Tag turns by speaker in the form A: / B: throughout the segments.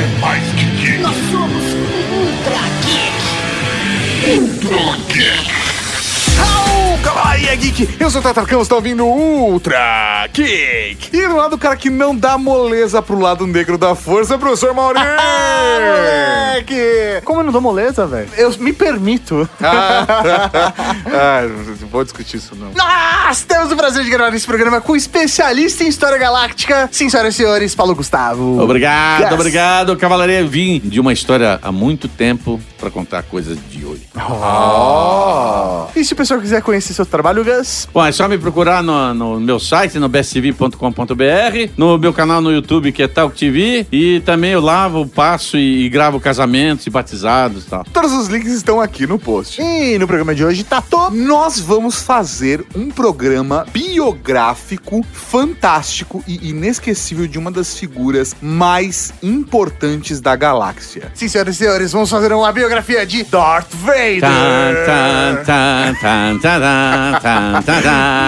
A: é mais que geek.
B: Nós somos Ultra Geek.
A: Ultra Geek.
C: Cavalaria Geek! Eu sou o Tatarcão, você tá ouvindo Ultra Geek! E do lado do cara que não dá moleza pro lado negro da força, professor Maurício!
D: Moleque! Como eu não dou moleza, velho? Eu me permito.
C: ah, não vou discutir isso não.
D: Nós temos o prazer de gravar esse programa com o especialista em História Galáctica. Sim, senhoras e senhores, Paulo Gustavo.
E: Obrigado,
D: Yes.
E: obrigado, Cavalaria. Vim de uma história há muito tempo pra contar coisas de hoje.
D: Oh. E se o pessoal quiser conhecer seu trabalho, Gus?
E: Bom, é só me procurar no, no meu site, no bestv.com.br, no meu canal no YouTube, que é Talk TV, e também eu lavo, passo e, e gravo casamentos e batizados e tal.
C: Todos os links estão aqui no post.
D: E no programa de hoje, Tato.
C: Nós vamos fazer um programa biográfico fantástico e inesquecível de uma das figuras mais importantes da galáxia.
D: Sim, senhoras e senhores, vamos fazer uma biografia de Darth Vader.
E: Tan, tan, tan, tan, tan, tan, tan,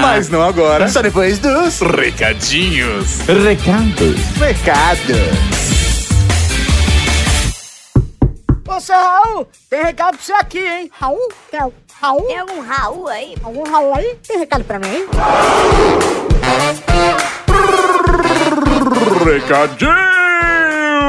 C: Mas não agora.
D: Só depois dos
C: Recadinhos.
E: Recados.
D: recados.
B: Ô, seu Raul, tem recado pra você aqui, hein? Raul? Tem, Raul? Tem algum Raul aí? Algum Raul aí? Tem recado pra mim, hein?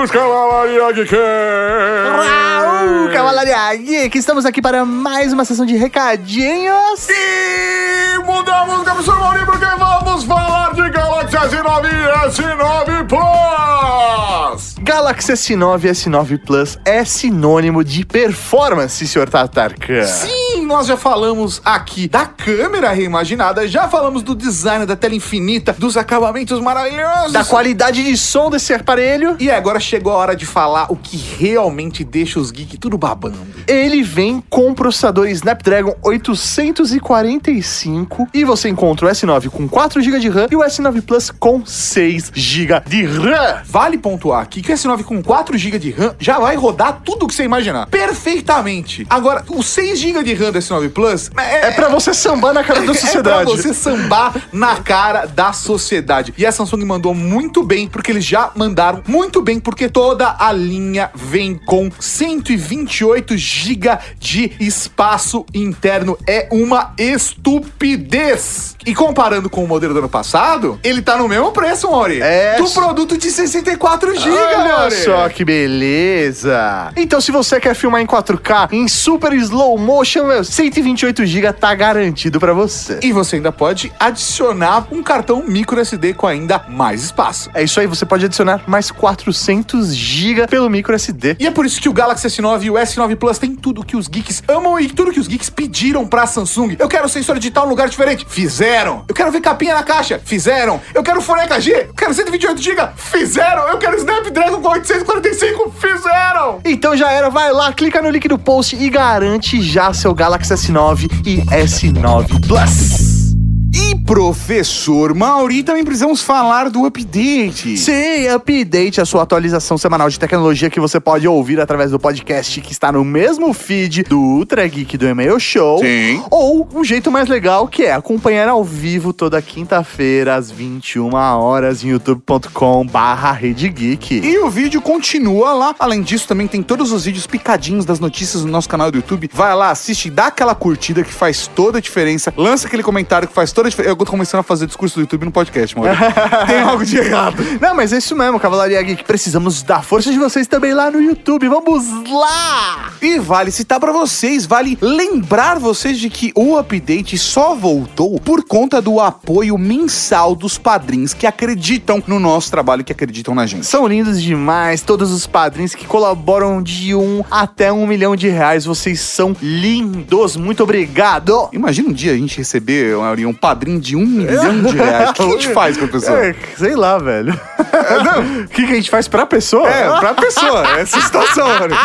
C: Recadinhos, Cavalaria Geek!
D: Raul, Cavalaria Geek, estamos aqui para mais uma sessão de recadinhos.
C: E mudamos o professor Maurinho porque vamos falar de Galaxy S9 e S9 Plus!
D: Galaxy S9 e S9 Plus é sinônimo de performance, senhor Tatarkan.
C: Sim, nós já falamos aqui da câmera reimaginada, já falamos do design da tela infinita, dos acabamentos maravilhosos.
D: Da qualidade de som desse aparelho,
C: E agora chegou a hora de falar o que realmente deixa os geeks tudo babando.
D: ele vem com processador Snapdragon 845 e você encontra o S9 com 4 GB de RAM e o S9 Plus com 6 GB de RAM.
C: Vale pontuar aqui que o S9 com 4 GB de RAM já vai rodar tudo que você imaginar. Perfeitamente. Agora, o 6 GB de RAM do S9 Plus
D: É pra você sambar na cara da
C: É
D: sociedade.
C: pra você sambar na cara da sociedade. E a Samsung mandou muito bem, porque eles já mandaram muito bem, porque toda a linha vem com 128 GB de espaço interno. É uma estupidez. E comparando com o modelo do ano passado, ele tá no mesmo preço, Mori.
D: É.
C: Do produto de 64 GB,
D: Olha
C: Mori.
D: só que beleza! Então, se você quer filmar em 4K, em super slow motion, meu, 128 GB tá garantido pra você.
C: E você ainda pode adicionar um cartão micro SD com ainda mais espaço.
D: É isso aí, você pode adicionar mais 400 GB pelo micro SD.
C: E é por isso que o Galaxy S9 e o S9 Plus tem tudo que os geeks amam e tudo que os geeks pediram pra Samsung. Eu quero sensor digital em lugar diferente. Fizeram. Eu quero ver capinha na caixa. Fizeram. Eu quero Full HG. Eu quero 128 GB. Fizeram. Eu quero Snapdragon com 845. Fizeram.
D: Então já era, vai lá, clica no link do post e garante já seu Galaxy S9 e S9 Plus.
C: E professor Mauri, também precisamos falar do update.
D: Sim, Update, a sua atualização semanal de tecnologia que você pode ouvir através do podcast que está no mesmo feed do Ultra Geek do E-mail Show.
C: Sim.
D: Ou um jeito mais legal que é acompanhar ao vivo toda quinta-feira às 21 horas em youtube.com barra Rede Geek.
C: E o vídeo continua lá. Além disso, também tem todos os vídeos picadinhos das notícias no nosso canal do YouTube. Vai lá, assiste, dá aquela curtida que faz toda a diferença. Lança aquele comentário que faz toda a diferença. Eu tô começando a fazer discurso do YouTube no podcast, mano. tem algo de errado.
D: Não, mas é isso mesmo, Cavalaria Geek. Precisamos da força de vocês também lá no YouTube. Vamos lá!
C: E vale citar pra vocês, vale lembrar vocês de que o update só voltou por conta do apoio mensal dos padrinhos que acreditam no nosso trabalho, que acreditam na gente.
D: São lindos demais, todos os padrinhos que colaboram de um até um milhão de reais. Vocês são lindos. Muito obrigado!
C: Imagina um dia a gente receber um padrinho de um milhão de reais. O que a gente faz com a pessoa?
D: É, sei lá, velho. O que, que a gente faz pra pessoa?
C: É, pra pessoa, essa situação, mano.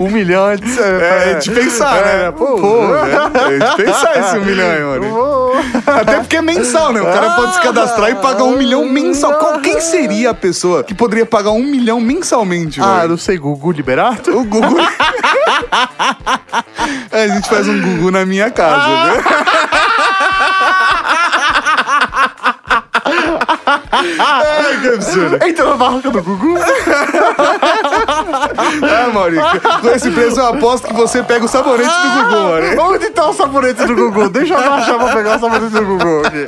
D: Um milhão de...
C: É, de pensar, né?
D: Pô,
C: Pô, é, é de pensar esse um milhão mano.
D: Pô.
C: Até porque é mensal, né? O cara pode se cadastrar e pagar um milhão mensal. Qual, quem seria a pessoa que poderia pagar um milhão mensalmente,
D: Ah, não sei, Gugu Liberato?
C: O Gugu. a gente faz um Gugu na minha casa, né? Ai, que absurdo.
D: Entrou na barraca do Gugu.
C: Ah, Maurício, com esse preço eu aposto que você pega o sabonete do Gugu, Maurício.
D: Onde tá o sabonete do Gugu? Deixa eu baixar pra pegar o sabonete do Gugu aqui.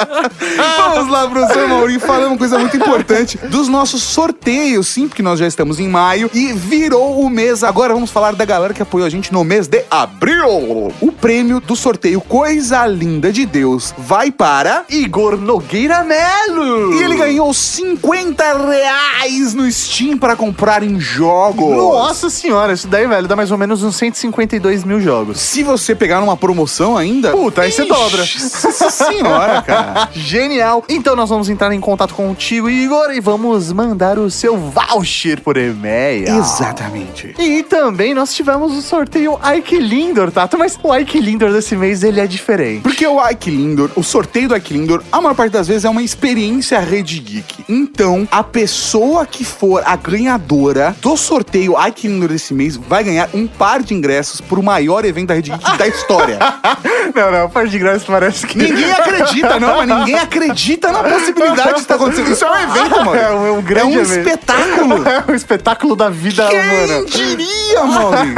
C: Vamos lá, professor Maurício, falando uma coisa muito importante dos nossos sorteios, sim, porque nós já estamos em maio e virou o mês. Agora vamos falar da galera que apoiou a gente no mês de abril. O prêmio do sorteio Coisa Linda de Deus vai para
D: Igor Nogueira Melo.
C: E ele ganhou 50 reais no Steam para comprar em jogos.
D: Nossa senhora, isso daí, velho, dá mais ou menos uns 152 mil jogos.
C: Se você pegar numa promoção ainda.
D: Puta, aí você dobra.
C: Nossa senhora, cara.
D: Genial. Então nós vamos entrar em contato contigo, Igor, e vamos mandar o seu voucher por e-mail.
C: Exatamente.
D: E também nós tivemos o sorteio Ike Lindor, Tato, mas o Ike Lindor desse mês ele é diferente.
C: Porque o Ike Lindor, o sorteio do Ike Lindor, a maior parte das vezes é uma experiência Rede Geek. Então, a pessoa que for a ganhadora do sorteio Ike Lindor desse mês vai ganhar um par de ingressos pro maior evento da Rede Geek da história.
D: não, não, par de graça parece que.
C: ninguém acredita, não, mas ninguém acredita na possibilidade de estar acontecendo. Isso é um evento, mano.
D: É um, um grande
C: é um
D: evento.
C: espetáculo.
D: É um espetáculo da vida
C: Quem
D: humana.
C: diria, mano?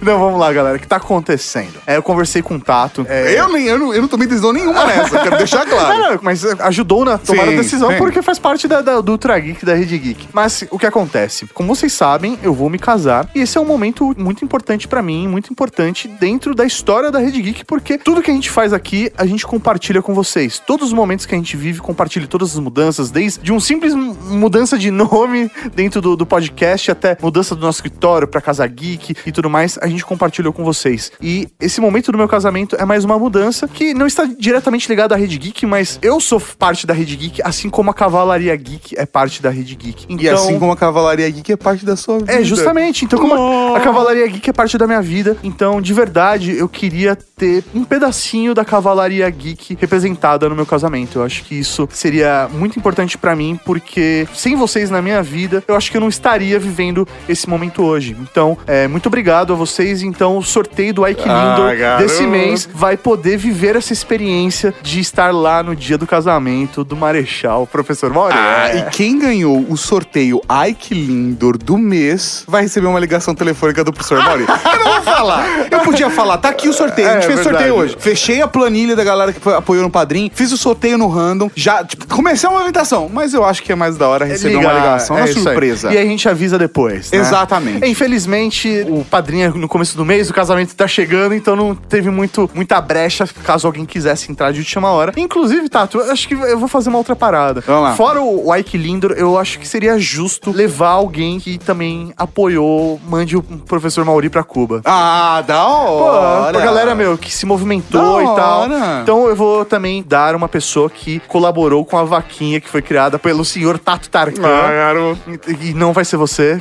D: Não, vamos lá, galera. O que tá acontecendo? É, eu conversei com o Tato. É,
C: Eu, nem, eu, não, eu não tomei decisão nenhuma nessa, quero deixar claro.
D: Não, não, mas ajudou na tomada da decisão
C: sim.
D: porque faz parte da, da- do Ultra Geek, da Rede Geek. Mas o que acontece? Como vocês sabem, eu vou me casar e esse é um momento muito importante pra mim, muito importante dentro da história da Rede Geek, porque tudo que a gente faz aqui, a gente compartilha com vocês. Todos os momentos que a gente vive, compartilha todas as mudanças, desde um simples mu- mudança de nome dentro do, do podcast até mudança do nosso escritório pra Casa Geek e tudo mais, a gente compartilhou com vocês. E esse momento do meu casamento é mais uma mudança que não está diretamente ligada à Rede Geek, mas eu sou parte da Rede Geek, assim como a Cavalaria Geek é parte da Rede Geek. Então,
C: E assim como a Cavalaria Geek é parte da sua vida.
D: é, justamente. Então, como a, a Cavalaria Geek é parte da minha vida, então, de verdade, eu queria ter um pedacinho da Cavalaria Geek representada no meu casamento. Eu acho que isso seria muito importante pra mim, porque sem vocês na minha vida, eu acho que eu não estaria vivendo esse momento hoje. Então, é, muito obrigado a vocês. Então, o sorteio do Ike
C: Ah,
D: desse mês vai poder viver essa experiência de estar lá no dia do casamento do Marechal, professor Mauro.
C: Ah,
D: É.
C: e quem ganhou o sorteio Ike Lindor do mês vai receber uma ligação telefônica do professor Mauri. Eu não vou falar. Eu podia falar, tá aqui o sorteio. a gente
D: É,
C: fez o
D: verdade.
C: sorteio hoje. Fechei a planilha da galera que apoiou no padrinho, fiz o sorteio no random, já tipo, comecei a movimentação, mas eu acho que é mais da hora receber uma ligação,
D: é
C: uma
D: aí.
C: surpresa.
D: E aí a gente avisa depois. né?
C: Exatamente.
D: É, Infelizmente, o padrinho é no começo do mês, o casamento tá chegando, então não teve muito, muita brecha caso alguém quisesse entrar de última hora. Inclusive, Tato, eu acho que eu vou fazer uma outra parada.
C: Vamos lá.
D: Fora o Ike Lindor, eu acho que seria justo levar alguém que também apoiou, mande o professor Mauri pra Cuba.
C: Ah, da
D: Pô,
C: hora.
D: a galera, meu, que se movimentou
C: Da
D: e tal.
C: hora.
D: Então eu vou também dar uma pessoa que colaborou com a vaquinha que foi criada pelo senhor Tato Tarkan.
C: Ah, garoto.
D: E não vai ser você.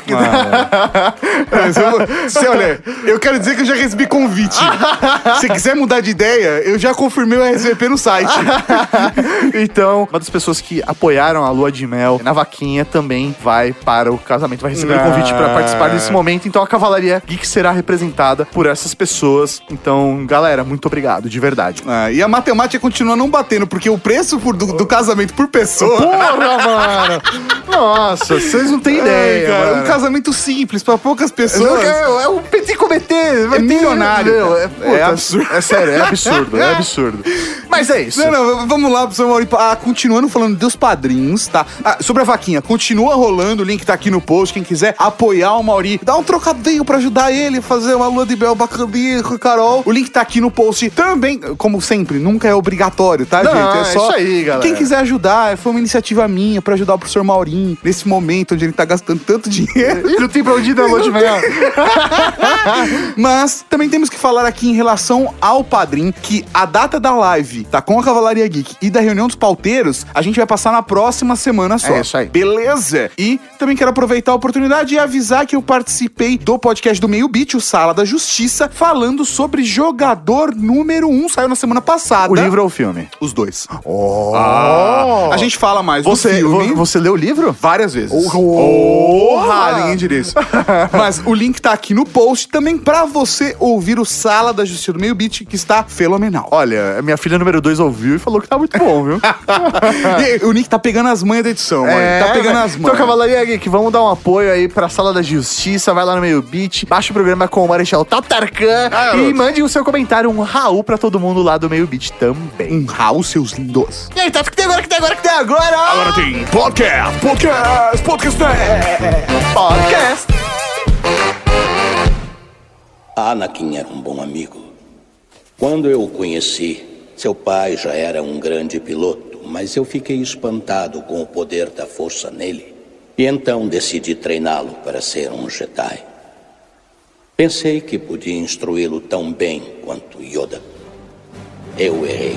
C: Mas eu vou- Se, olha, eu quero dizer que eu já recebi convite. Se quiser mudar de ideia, eu já confirmei o RSVP no site.
D: então, uma das pessoas que apoiaram a lua de mel na vaquinha também vai para o casamento, vai receber o convite para participar desse momento. Então a Cavalaria Geek será representada por essas pessoas. Então, galera, muito obrigado, de verdade.
C: Ah, e a matemática continua não batendo, porque o preço por- do, do casamento por pessoa.
D: Porra, mano! Nossa, vocês não têm
C: Ai,
D: ideia,
C: cara,
D: mano.
C: um casamento simples pra poucas pessoas.
D: É, é um petit comité. ter-
C: milionário,
D: Meu. É, puta,
C: É absurdo.
D: É sério, é absurdo, é absurdo. Mas é isso.
C: Não, não, vamos lá, professor Mauri. Ah, continuando falando dos padrinhos, tá? Ah, sobre a vaquinha, continua rolando, o link tá aqui no post. Quem quiser apoiar o Mauri, dá um trocadinho pra ajudar ele a fazer uma lua de mel bacaninha com a Carol. O link tá aqui no post. Também, como sempre, nunca é obrigatório, tá,
D: Não,
C: gente?
D: é isso aí, galera.
C: Quem quiser ajudar, foi uma iniciativa minha pra ajudar o professor Maurinho nesse momento onde ele tá gastando tanto dinheiro.
D: E não tem pra onde ir na lua de mel.
C: Mas também temos que falar aqui em relação ao Padrim que a data da live tá com a Cavalaria Geek e da reunião dos pauteiros, a gente vai passar na próxima semana só.
D: É isso aí.
C: Beleza? E também quero aproveitar a oportunidade e avisar que eu participei do podcast do Meio Beat, o Sala da Justiça, falando sobre jogador número 1. Um, saiu na semana passada.
D: O livro ou o filme?
C: Os dois.
D: Oh.
C: A gente fala mais
D: Você,
C: filme.
D: vo- você leu o livro?
C: Várias vezes.
D: Oh,
C: Porra, ninguém diria isso. Mas o link tá aqui no post também pra você ouvir o Sala da Justiça do Meio Beat, que está fenomenal.
D: Olha, minha filha número 2 ouviu e falou que tá muito bom, viu?
C: E o Nick tá pegando as manhas da edição, olha. Tá pegando as
D: Então,
C: manhas.
D: Cavalaria Geek, vamos dar um apoio aí pra Sala da Justiça, vai lá no Meio Beat, baixa o programa com o Marechal Tatarkan
C: Ah,
D: e
C: garoto.
D: mande o seu comentário, um Raul pra todo mundo lá do Meio Beat também.
C: Um Raul, seus lindos.
D: E aí, Tato, o que tem agora, o que tem agora, o que tem agora?
C: Agora tem podcast, podcast, podcast.
D: Podcast.
F: Anakin era um bom amigo. Quando eu o conheci, seu pai já era um grande piloto, mas eu fiquei espantado com o poder da força nele. E então decidi treiná-lo para ser um Jedi. Pensei que podia instruí-lo tão bem quanto Yoda. Eu errei.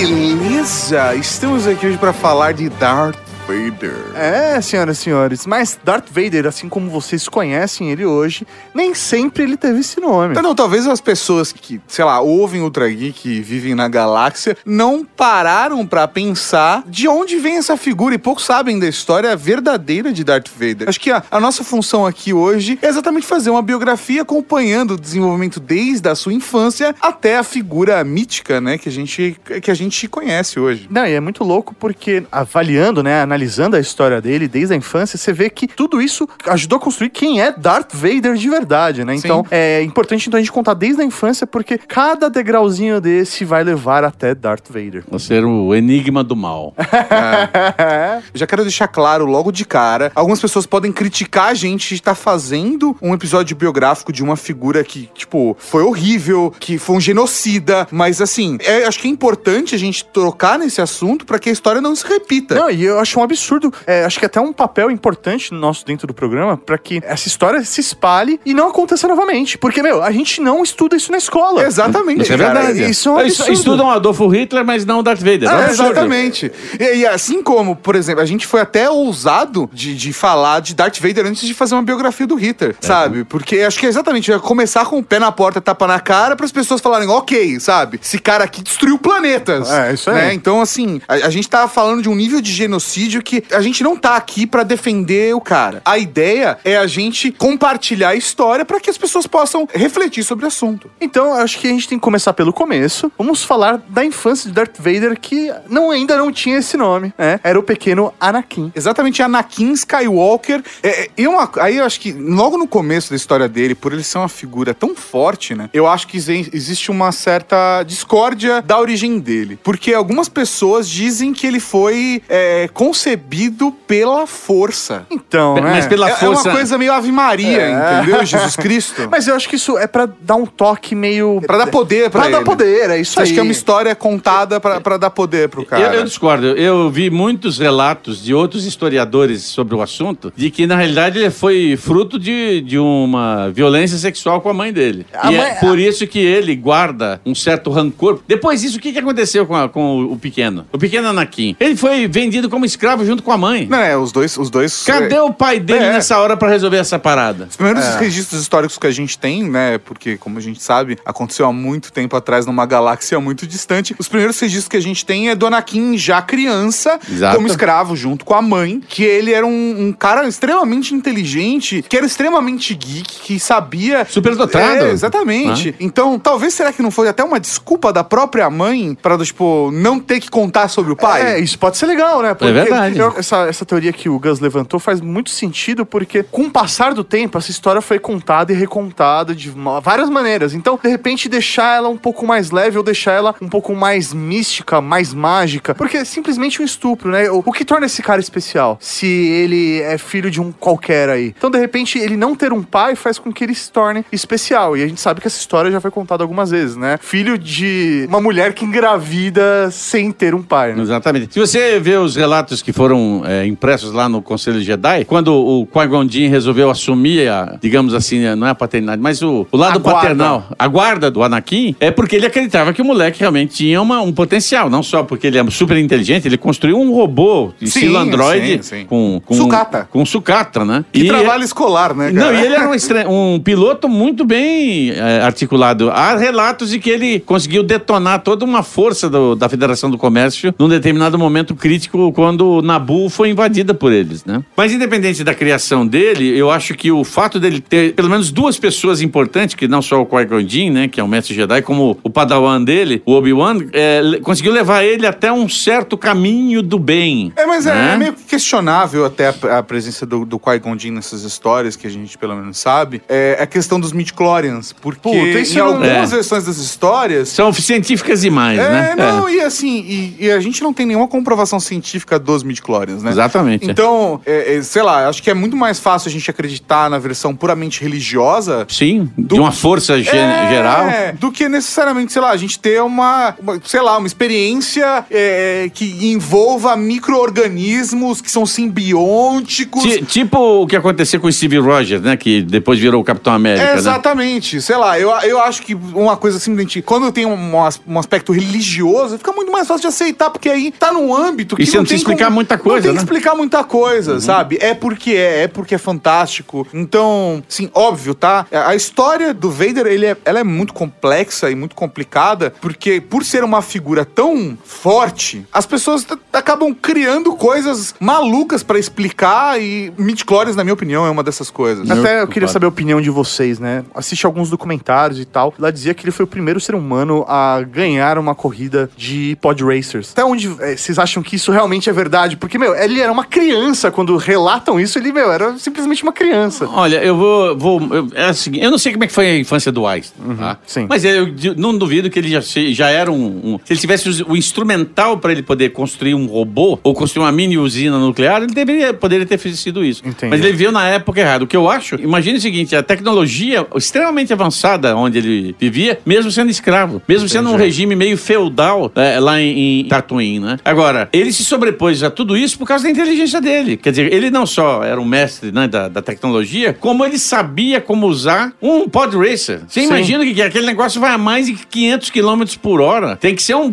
C: Beleza, estamos aqui hoje pra falar de Darth Vader.
D: É, senhoras e senhores, mas Darth Vader, assim como vocês conhecem ele hoje, nem sempre ele teve esse nome.
C: Então, não, talvez as pessoas que, sei lá, ouvem Ultra Geek e vivem na galáxia não pararam pra pensar de onde vem essa figura e poucos sabem da história verdadeira de Darth Vader. Acho que a, a nossa função aqui hoje é exatamente fazer uma biografia acompanhando o desenvolvimento desde a sua infância até a figura mítica, né, que a gente, que a gente conhece hoje.
D: Não, e é muito louco porque avaliando, né, analisando a história dele desde a infância, você vê que tudo isso ajudou a construir quem é Darth Vader de verdade, né? Então, é importante então a gente contar desde a infância porque cada degrauzinho desse vai levar até Darth Vader.
E: Vou ser o enigma do mal.
C: Já quero deixar claro logo de cara, algumas pessoas podem criticar a gente de estar fazendo um episódio biográfico de uma figura que, tipo, foi horrível, que foi um genocida, mas assim, é- acho que é importante a gente trocar nesse assunto pra que a história não se repita.
D: Não, e eu acho um absurdo, é, acho que até um papel importante nosso dentro do programa pra que essa história se espalhe e não aconteça novamente. Porque, meu, a gente não estuda isso na escola.
C: Exatamente,
E: Isso é
C: cara.
E: verdade.
D: isso é um
E: Eles
D: absurdo.
E: Estudam Adolfo Hitler, mas não Darth Vader. É
C: É,
E: absurdo.
C: exatamente. E, e assim como, por exemplo, a gente foi até ousado de, de falar de Darth Vader antes de fazer uma biografia do Hitler, sabe? Porque acho que é exatamente, ia começar com o pé na porta, tapa na cara, para as pessoas falarem, ok, sabe? Esse cara aqui destruiu planetas.
D: É, isso aí.
C: Né? Então, assim, a, a gente tava falando de um nível de genocídio que a gente não tá aqui para defender o cara. A ideia é a gente compartilhar a história para que as pessoas possam refletir sobre o assunto.
D: Então, acho que a gente tem que começar pelo começo. Vamos falar da infância de Darth Vader, que não, ainda não tinha esse nome, né? Era o pequeno Anakin.
C: Exatamente, Anakin Skywalker. É, é, e uma- aí eu acho que logo no começo da história dele, por ele ser uma figura tão forte, né? Eu acho que exi- existe uma certa discórdia da origem dele. Porque algumas pessoas dizem que ele foi é, concebido pela força.
D: Então, né?
E: mas pela
C: é, é
E: força.
C: uma coisa meio Ave Maria,
D: É.
C: entendeu? Jesus Cristo.
D: Mas eu acho que isso é pra dar um toque meio...
C: Pra dar poder pra
D: Pra dar
C: ele.
D: poder, é isso
C: Você
D: aí.
C: acha que é uma história contada pra, pra dar poder pro cara?
E: Eu, eu discordo. Eu vi muitos relatos de outros historiadores sobre o assunto, de que, na realidade, ele foi fruto de, de uma violência sexual com a mãe dele.
D: A
E: e
D: mãe-
E: é por isso que ele guarda um certo rancor. Depois disso, o que, que aconteceu com, a- com o pequeno? O pequeno Anakin. Ele foi vendido como escravo junto com a mãe.
C: Não, é, os dois... Os dois
E: Cadê o pai dele
C: É.
E: nessa hora pra resolver essa parada?
C: Os primeiros registros históricos que a gente tem, né? Porque, como a gente sabe, aconteceu há muito tempo atrás numa galáxia muito distante. Os primeiros registros que a gente tem é do Anakin já criança,
E: Exato.
C: como escravo, junto com a mãe, que ele era um, um cara extremamente inteligente, que era extremamente geek, que sabia.
E: Superdotado.
C: É, exatamente. Então, talvez será que não foi até uma desculpa da própria mãe pra, tipo, não ter que contar sobre o pai?
D: É, isso pode ser legal, né? Porque
E: verdade.
D: Eu- essa, essa teoria que o Gus levantou faz muito sentido, porque com o passar do tempo, essa história foi contada e recontada de várias maneiras. Então, de repente, deixar ela um pouco mais leve ou deixar ela um pouco mais mística, mais mágica. Porque é simplesmente um estupro, né? O, o que torna esse cara especial? Se ele é filho de um qualquer aí. Então, de repente, ele não ter um pai faz com que ele se torne especial. E a gente sabe que essa história já foi contada algumas vezes, né? Filho de uma mulher que engravida sem ter um pai, né?
E: Exatamente. Se você vê os relatos que foram é, impressos lá no Conselho Jedi, quando o Qui-Gon Jinn resolveu assumir, a, digamos assim, não é a paternidade, mas o, o lado
D: A guarda.
E: paternal, a guarda do Anakin, é porque ele acreditava que o moleque realmente tinha uma- um potencial, não só porque ele é super inteligente, ele construiu um robô, estilo Android,
C: sim, sim.
E: com, com
C: Sucata.
E: Com sucata, né?
C: Que
E: E-
C: trabalho escolar, né,
E: não,
C: cara?
E: e ele era um, um piloto muito bem é, articulado. Há relatos de que ele conseguiu detonar toda uma força do- da Federação do Comércio num determinado momento crítico quando Nabu foi invadida por eles, né? Mas independente da criação dele, eu acho que o fato dele ter pelo menos duas pessoas importantes, que não só o Qui-Gon Jinn, né, que é o mestre Jedi, como o padawan dele, o Obi-Wan, é, conseguiu levar ele até um certo caminho do bem.
C: É, mas é,
E: né?
C: é meio que questionável até a, a presença do, do Qui-Gon Jinn nessas histórias, que a gente pelo menos sabe, é a questão dos midi-chlorians, porque
D: Puta, isso
C: em
D: não-
C: algumas
E: É.
C: versões das histórias...
E: São científicas demais,
C: É,
E: né?
C: não, e assim, e, e a gente não tem nenhuma comprovação científica dos midi-chlorians, né?
E: Exatamente.
C: Então, é, é, sei lá, acho que é muito mais fácil a gente acreditar na versão puramente religiosa
E: Sim, de uma força
C: É,
E: geral.
C: Do que necessariamente, sei lá, a gente ter uma, uma, sei lá, uma experiência é, que envolva micro-organismos que são simbióticos.
E: Ti- tipo o que aconteceu com o Steve Rogers, né? Que depois virou o Capitão América, né?
C: exatamente. Sei lá, eu, eu acho que uma coisa simplesmente. Quando tem um, um aspecto religioso, fica muito mais fácil de aceitar, porque aí tá num âmbito que
E: E você não
C: tem
E: explicar
C: como-
E: muita
C: Não
E: coisa,
C: tem que
E: né?
C: explicar muita coisa, sabe? É porque é, é porque é fantástico. Então, sim, óbvio, tá? A história do Vader, ele é, ela é muito complexa e muito complicada, porque por ser uma figura tão forte, as pessoas acabam criando coisas malucas pra explicar e midichlorians, na minha opinião, é uma dessas coisas.
D: Até eu queria
E: culpado.
D: saber a opinião de vocês, né? Assiste alguns documentários e tal. Lá dizia que ele foi o primeiro ser humano a ganhar uma corrida de pod racers. Até onde eh, vocês acham que isso realmente é verdade? Porque, meu, ele era uma criança. Quando relatam isso, ele, meu, era simplesmente uma criança.
E: Olha, eu vou. vou eu, é assim, eu não sei como é que foi a infância do Einstein, tá?
D: sim.
E: Mas eu não duvido que ele já, já era um, um- Se ele tivesse o instrumental para ele poder construir um robô ou construir uma mini usina nuclear, ele deveria, poderia ter sido isso.
D: Entendi.
E: Mas ele veio na época errada. O que eu acho, imagine o seguinte: a tecnologia extremamente avançada onde ele vivia, mesmo sendo escravo, mesmo sendo um regime meio feudal é, lá em, em Tatooine, né? Agora, ele se sobrepôs a tudo isso por causa da inteligência dele. Quer dizer, ele não só era um mestre né, da, da tecnologia, como ele sabia como usar um pod racer. Você
D: Sim.
E: imagina que, que aquele negócio vai a mais de 500 km por hora. Tem que ser um,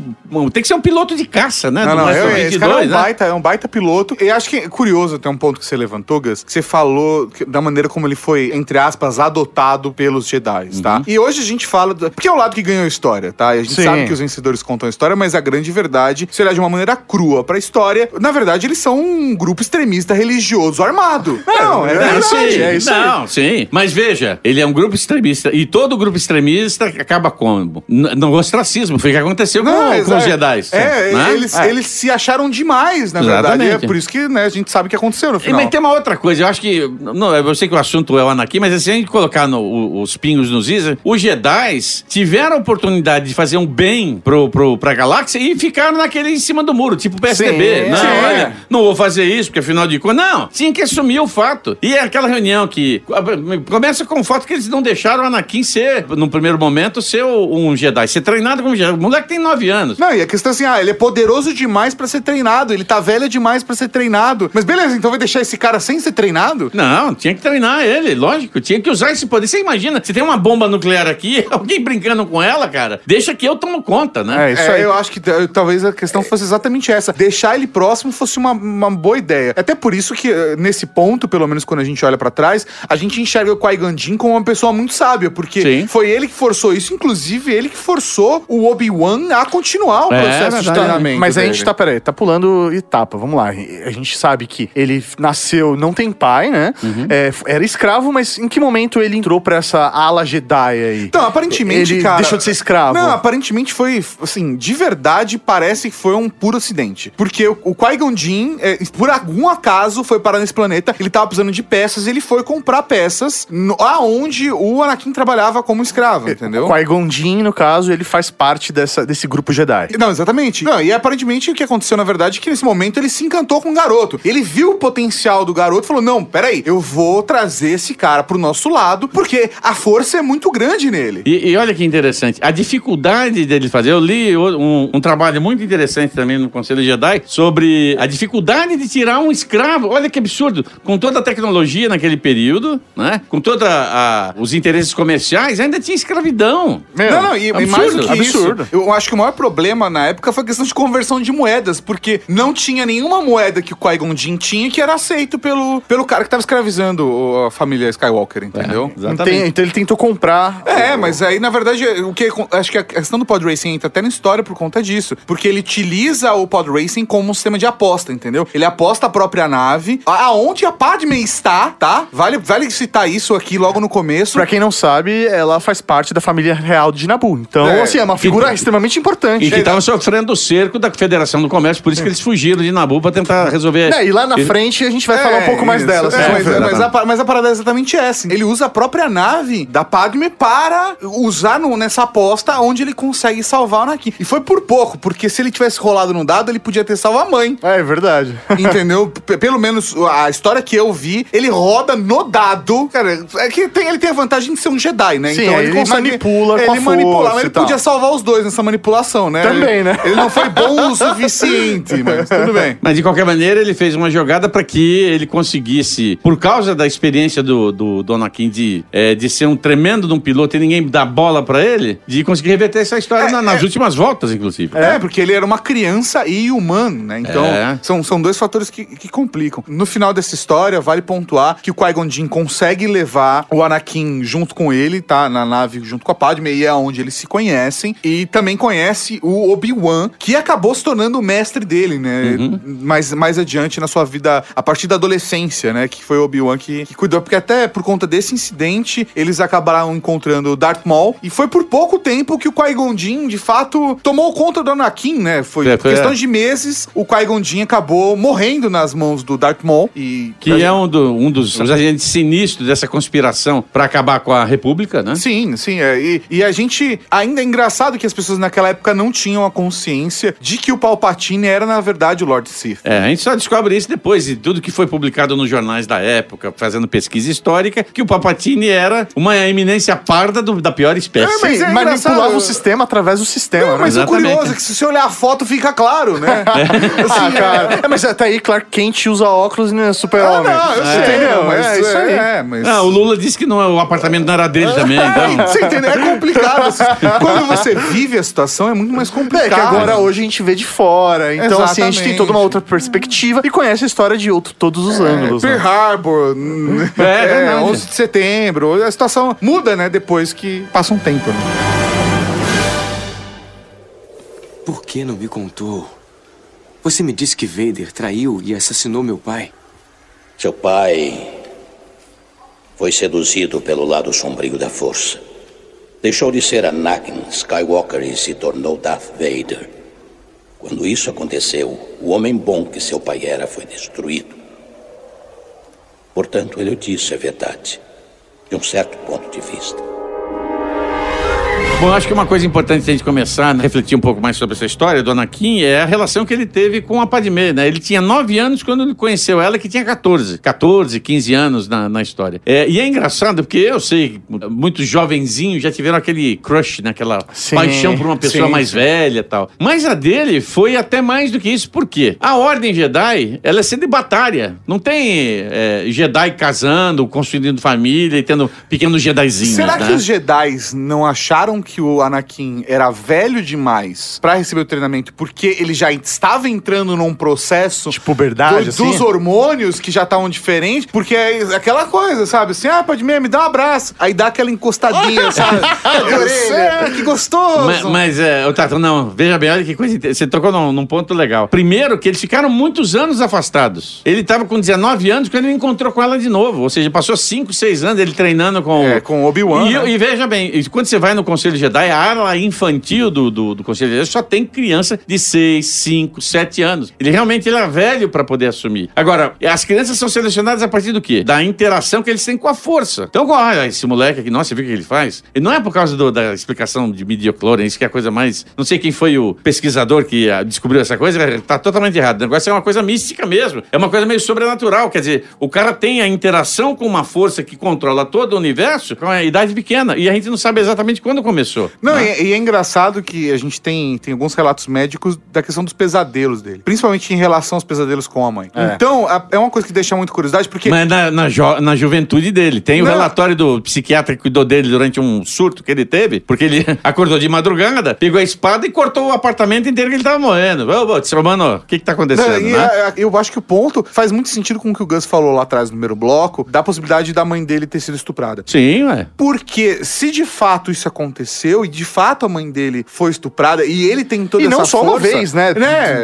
E: tem que ser um piloto de caça, né?
C: Não, não, eu, esse cara é um
E: 22, né?
C: baita, é um baita piloto. E acho que é curioso até um ponto que você levantou, Gus, que você falou que- da maneira como ele foi, entre aspas, adotado pelos Jedi, tá? E hoje a gente fala. do- porque é o lado que ganhou a história, tá? E a gente
D: Sim.
C: sabe que os vencedores contam a história, mas a grande verdade, se olhar de uma maneira crua pra história, na verdade eles são um grupo extremista religioso armado. Não, é,
D: é
C: verdade.
D: isso aí,
C: é isso aí.
E: Não, sim. Mas veja, ele é um grupo extremista. E todo grupo extremista acaba como? No ostracismo. Foi o que aconteceu com,
C: Não,
E: com os
C: é-
E: Jedi.
C: É,
E: né?
C: eles, eles se acharam demais, na verdade.
E: Exatamente.
C: É por isso que né, a gente sabe o que aconteceu no
E: E,
C: final.
E: Mas tem uma outra coisa, eu acho que. Não, eu sei que o assunto é o Anakin, mas se a gente colocar no- o- os pingos nos is, os Jedi tiveram a oportunidade de fazer um bem pro, pro, pra galáxia e ficaram naquele em cima do muro, tipo PSDB.
D: Sim,
E: não,
C: sim.
E: Olha, não vou fazer isso, porque afinal de contas. Não, tinha que assumir o fato. E é aquela reunião que. Começa com o fato que eles não deixaram o Anakin ser, no primeiro momento, ser um Jedi, ser treinado como Jedi. O moleque tem nove anos.
C: Não, e a questão é assim, ah, ele é poderoso demais pra ser treinado, ele tá velho demais pra ser treinado. Mas beleza, então vai deixar esse cara sem ser treinado?
E: Não, tinha que treinar ele, lógico. Tinha que usar esse poder. Você imagina, se tem uma bomba nuclear aqui, alguém brincando com ela, cara, deixa que eu tomo conta, né?
D: É, isso
C: é,
D: aí.
C: eu acho que eh, talvez a questão fosse exatamente essa. Deixar ele próximo fosse uma, uma boa ideia. Até por isso que, eh, nesse ponto, pelo menos quando a gente olha pra trás, a gente enxerga o Qui-Gon Jinn como uma pessoa muito sábia, porque
E: Sim.
C: foi ele que forçou isso, inclusive ele que forçou o Obi-Wan a continuar o
E: É,
C: processo de treinamento.
D: Mas a
C: dele.
D: gente tá, peraí, tá pulando etapa, vamos lá. A gente sabe que ele nasceu, não tem pai, né?
C: Uhum.
D: É, era escravo, mas em que momento ele entrou pra essa ala Jedi aí?
C: Então, aparentemente,
D: ele
C: cara.
D: deixou de ser escravo.
C: Não, aparentemente foi, assim, de verdade, parece que foi um puro acidente. Porque o, o Qui-Gon Jinn, é, por algum acaso, foi parar nesse planeta, ele tava precisando de peças, e ele foi comprar peças no- aonde o Anakin trabalhava como escravo, entendeu?
D: Qui-Gon Jinn, no caso, ele faz parte dessa, desse grupo Jedi.
C: Não, exatamente. Não, e aparentemente o que aconteceu, na verdade, é que nesse momento ele se encantou com o garoto. Ele viu o potencial do garoto e falou: Não, peraí, eu vou trazer esse cara pro nosso lado, porque a força é muito grande nele.
E: E, e olha que interessante, a dificuldade dele fazer. Eu li o- um, um trabalho muito interessante também no Conselho Jedi sobre E a dificuldade de tirar um escravo, olha que absurdo, com toda a tecnologia naquele período, né? Com todos os interesses comerciais, ainda tinha escravidão.
D: Meu,
C: não, não, e, e
E: absurdo,
C: mais do que
D: absurdo.
C: isso, eu acho que o maior problema na época foi a questão de conversão de moedas, porque não tinha nenhuma moeda que o Qui-Gon Jinn tinha que era aceito pelo, pelo cara que tava escravizando o- a família Skywalker, entendeu?
D: Tem- então ele tentou comprar.
C: É, mas aí, na verdade, o que acho que a questão do pod racing entra até na história por conta disso. Porque ele utiliza o pod racing como um sistema de aposta, entendeu? Ele aposta a própria nave, a- aonde a Padme está, tá? Vale, vale citar isso aqui logo no começo.
D: Pra quem não sabe, ela faz parte da família real de Nabu. Então,
C: É.
D: assim, é uma figura extremamente importante.
E: E que estavam sofrendo o cerco da Federação do Comércio, por isso que eles fugiram de Nabu pra tentar resolver.
D: É, e lá na frente a gente vai falar um pouco mais
C: isso.
D: dela.
C: É, mas,
D: ver.
C: mas a, mas a parada é exatamente essa. Ele usa a própria nave da Padme para usar no- nessa aposta onde ele consegue salvar o Anakin. E foi por pouco, porque se ele tivesse rolado no dado, ele podia ter salvo a mãe.
D: É, é verdade.
C: Entendeu? P- Pelo menos a história que eu vi, ele roda no dado. Cara, é que tem- ele tem a vantagem de ser um Jedi, né?
D: Sim, aí ele manipula
C: ele
D: com a
C: manipula,
D: força
C: mas
D: e
C: ele
D: tal.
C: podia salvar os dois nessa manipulação, né?
D: Também,
C: Ele-
D: né?
C: Ele não foi bom o suficiente, mas tudo bem.
E: Mas de qualquer maneira, ele fez uma jogada para que ele conseguisse, por causa da experiência do, do, do Anakin de, é, de ser um tremendo de um piloto e ninguém dá bola para ele, de conseguir reverter essa história na- nas últimas voltas, inclusive.
C: É, porque ele era uma criança e humano, né? Então,
E: É.
C: são, são dois fatores que, que complicam. No final dessa história, vale pontuar que o Qui-Gon Jinn consegue levar o Anakin junto com ele, tá? Na nave junto com a Padme, e é onde eles se conhecem. E também conhece o Obi-Wan, que acabou se tornando o mestre dele, né? Mais, mais adiante na sua vida, a partir da adolescência, né? Que foi o Obi-Wan que, que cuidou. Porque até por conta desse incidente, eles acabaram encontrando o Darth Maul. E foi por pouco tempo que o Qui-Gon Jinn, de fato, tomou conta do Anakin, né? Foi
E: É,
C: questão
E: é.
C: de meses, o Qui-Gon Acabou morrendo nas mãos do Darth Maul. E
E: Que é um, do- um dos agentes sinistros dessa conspiração para acabar com a República, né?
C: Sim, sim. é. E, e a gente. Ainda é engraçado que as pessoas naquela época não tinham a consciência de que o Palpatine era, na verdade, o Lord Sith.
E: É, a gente só descobre isso depois de tudo que foi publicado nos jornais da época, fazendo pesquisa histórica, que o Papatini era uma eminência parda do- da pior espécie.
C: É, mas é
D: manipulava o sistema através do sistema,
C: Não,
D: né?
C: mas o
E: Exatamente.
C: curioso é que se você olhar a foto, fica claro, né?
D: Ah, cara. É, mas até aí, Clark Kent usa óculos e não é
C: Ah,
D: super-homem.
C: não, eu sei,
D: Entendeu?
C: mas
D: é isso aí.
C: É, mas...
E: Ah, o Lula disse que não, o apartamento não era dele também, então.
C: Você entendeu? É complicado. Quando você vive a situação, é muito mais complicado.
D: É que agora hoje a gente vê de fora. Então, assim, a gente tem toda uma outra perspectiva e conhece a história de outro, todos os ângulos.
C: Pearl
D: né?
C: Harbor,
E: É,
C: é,
E: verdade.
C: 11 de setembro, a situação muda, né, depois que passa um tempo. Né?
G: Por que não me contou? Você me disse que Vader traiu e assassinou meu pai.
F: Seu pai foi seduzido pelo lado sombrio da força. Deixou de ser Anakin Skywalker e se tornou Darth Vader. Quando isso aconteceu, o homem bom que seu pai era foi destruído. Portanto, ele disse a verdade, de um certo ponto de vista.
E: Bom, acho que uma coisa importante a gente começar a refletir um pouco mais sobre essa história do Anakin é a relação que ele teve com a Padmé, né? Ele tinha 9 anos quando ele conheceu ela, que tinha 14. 14, 15 anos na, na história. É, e é engraçado porque eu sei, muitos jovenzinhos já tiveram aquele crush, né? Aquela
D: Sim,
E: paixão por uma pessoa
C: sim,
E: mais
C: sim.
E: velha e tal. Mas a dele foi até mais do que isso. Por quê? A Ordem Jedi, ela é celibatária. Não tem é, Jedi casando, construindo família e tendo pequenos Jedizinhos,
C: Será
E: né?
C: que os Jedi não acharam que o Anakin era velho demais pra receber o treinamento porque ele já estava entrando num processo
D: De puberdade,
C: do-
D: assim?
C: dos hormônios que já estavam diferentes? Porque é aquela coisa, sabe? Assim, ah, Padmé, me dá um abraço. Aí dá aquela encostadinha, sabe? Orelha. Que gostoso.
E: Mas, mas é, Tato, não, veja bem, olha que coisa interessante. Você tocou num, num ponto legal. Primeiro, que eles ficaram muitos anos afastados. Ele estava com 19 anos quando ele encontrou com ela de novo. Ou seja, passou 5, 6 anos ele treinando com.
C: É, com o Obi-Wan,
E: E,
C: né?
E: e veja bem, quando você vai no Conselho Jedi, a ala infantil do, do, do Conselho Jedi só tem criança de 6, 5, 7 anos. Ele realmente é velho para poder assumir. Agora, as crianças são selecionadas a partir do quê? Da interação que eles têm com a força. Então, olha, esse moleque aqui, nossa, você viu o que ele faz? E não é por causa do- da explicação de medioclora, isso que é a coisa mais. Não sei quem foi o pesquisador que ah, descobriu essa coisa, tá totalmente errado. O negócio é uma coisa mística mesmo. É uma coisa meio sobrenatural. Quer dizer, o cara tem a interação com uma força que controla todo o universo com a idade pequena. E a gente não sabe exatamente quando começou. Começou.
C: Não,
E: né?
C: e, e é engraçado que a gente tem, tem alguns relatos médicos da questão dos pesadelos dele. Principalmente em relação aos pesadelos com a mãe. Então, a- é uma coisa que deixa muito curiosidade, porque.
E: Mas na, na, jo- na juventude dele. Tem o
C: Não.
E: relatório do psiquiatra que cuidou dele durante um surto que ele teve, porque ele acordou de madrugada, pegou a espada e cortou o apartamento inteiro que ele tava morrendo. Ô, ô, Romano, o que que tá acontecendo,
C: Não,
E: né?
C: é- é- eu acho que o ponto faz muito sentido com o que o Gus falou lá atrás no primeiro bloco, da possibilidade da mãe dele ter sido estuprada.
E: Sim, ué.
C: Porque se de fato isso aconteceu e de fato a mãe dele foi estuprada e ele tem toda
D: E
C: essa
D: não só uma
C: força,
D: vez, né?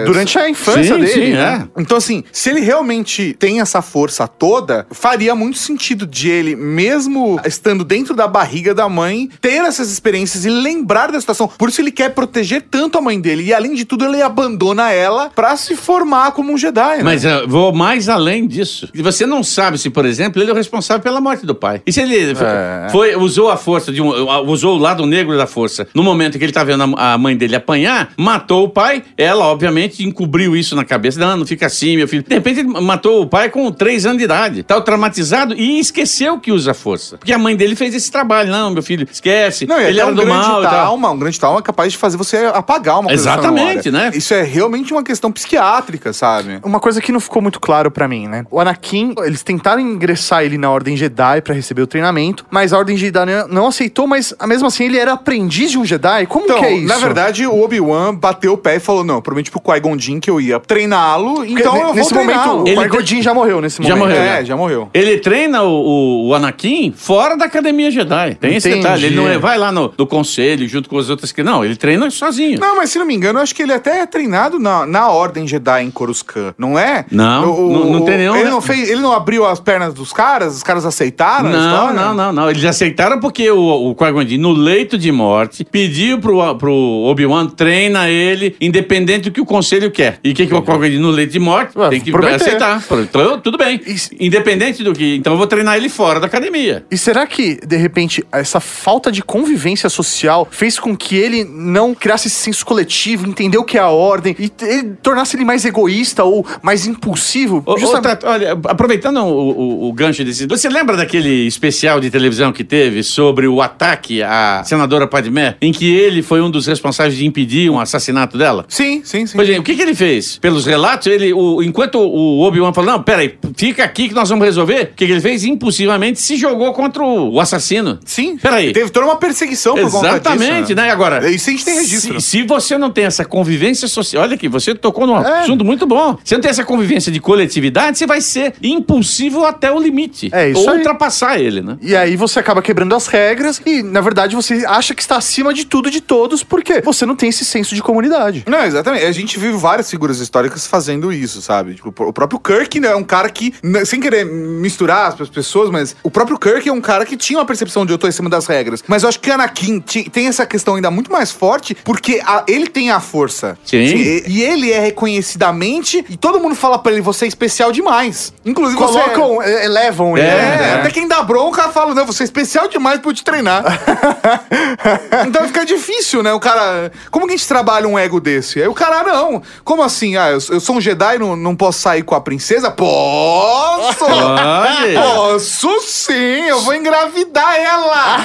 D: Durante a infância
E: Sim,
D: dele.
E: sim,
D: né?
E: é.
C: Então, assim, se ele realmente tem essa força toda, faria muito sentido de ele, mesmo estando dentro da barriga da mãe, ter essas experiências e lembrar da situação. Por isso ele quer proteger tanto a mãe dele. E além de tudo, ele abandona ela pra se formar como um Jedi, né?
E: Mas eu vou mais além disso. Você não sabe se, por exemplo, ele é o responsável pela morte do pai. E se ele
D: É.
E: foi, usou a força de um, usou o lado negro da força no momento que ele tá vendo a, a mãe dele apanhar, matou o pai, ela obviamente encobriu isso na cabeça. Não, não fica assim, meu filho. De repente ele matou o pai com três anos de idade. Tá traumatizado e esqueceu que usa a força. Porque a mãe dele fez esse trabalho. Não, meu filho, esquece.
C: Não,
E: ele era
C: um
E: do
C: grande
E: mal tal.
C: trauma, um grande trauma é capaz de fazer você apagar uma coisa
E: Exatamente, né?
C: Isso é realmente uma questão psiquiátrica, sabe?
D: Uma coisa que não ficou muito claro pra mim, né? O Anakin, eles tentaram ingressar ele na Ordem Jedi pra receber o treinamento, mas a Ordem Jedi não- não aceitou, mas mesmo assim ele era aprendiz de um Jedi? Como
C: Então,
D: que é isso?
C: na verdade, o Obi-Wan bateu o pé e falou: não, prometi pro Qui-Gon Jinn que eu ia treiná-lo, então eu vou
D: nesse momento, o Qui-Gon Jinn já morreu nesse
E: Já
D: momento.
E: morreu,
C: É,
E: né?
C: já morreu.
E: Ele treina o, o, o Anakin fora da academia Jedi. Tem esse
D: Entendi.
E: detalhe. Ele não é- vai lá no, no conselho junto com as outras que. Não, ele treina sozinho.
C: Não, mas se não me engano, eu acho que ele até é treinado na, na Ordem Jedi em Coruscant, não é?
E: Não, não- não tem nenhum-
C: Ele não, fez, ele não abriu as pernas dos caras? Os caras aceitaram
E: Não,
C: história?
E: não, não, não. Eles aceitaram porque o, o Qui-Gon Jinn, no leito de morte, pediu pro, pro Obi-Wan treina ele, independente do que o conselho quer. E o que, que o Qui-Gon Jinn, no leito de morte,
D: Ué,
E: tem que
D: prometer.
E: aceitar. Então, tudo bem. Independente do que. Então, eu vou treinar ele fora da academia.
D: E será que, de repente, essa falta de convivência social fez com que ele não criasse esse senso coletivo, entendeu o que é a ordem e ele tornasse ele mais egoísta ou mais impulsivo? Justamente-
E: olha, aproveitando o, o- o gancho desse. Você lembra daquele especial de televisão que teve sobre o ataque à senadora Padmé, em que ele foi um dos responsáveis de impedir um assassinato dela?
C: Sim, sim, sim.
E: Pois é, o que, que ele fez? Pelos relatos, ele, o- enquanto o Obi-Wan falou: não, peraí, fica aqui que nós vamos resolver. O que, que ele fez? Impulsivamente se jogou contra o, o assassino.
C: Sim.
E: Peraí.
C: Teve toda uma perseguição por conta
E: Exatamente,
C: disso.
E: né? Agora.
C: Isso a gente tem registro.
E: Se, se você não tem essa convivência social. Olha aqui, você tocou num
C: É.
E: assunto muito bom. Você não tem essa convivência de coletividade, você vai ser impulsivo até o limite.
D: É isso
E: Ou
D: aí.
E: ultrapassar ele, né?
D: E aí você acaba quebrando as regras e, na verdade, você acha que está acima de tudo e de todos porque você não tem esse senso de comunidade.
C: Não, exatamente. A gente viu várias figuras históricas fazendo isso, sabe? Tipo, o próprio Kirk né, é um cara que, sem querer misturar as pessoas, mas o próprio Kirk é um cara que tinha uma percepção de eu tô acima das regras. Mas eu acho que Anakin tem essa questão ainda muito mais forte porque a- ele tem a força.
E: Sim.
C: E, e ele é reconhecidamente e todo mundo fala pra ele, você é especial demais. Inclusive você...
D: Colocam, eh, elevam ele.
C: É,
D: né?
C: até quem dá bronca fala, não, você é especial demais pra eu te treinar. então fica difícil, né? O cara. Como que a gente trabalha um ego desse? Aí o cara, ah, não. Como assim? Ah, eu, eu sou um Jedi e não, não posso sair com a princesa? Posso! Posso sim! Eu vou engravidar ela!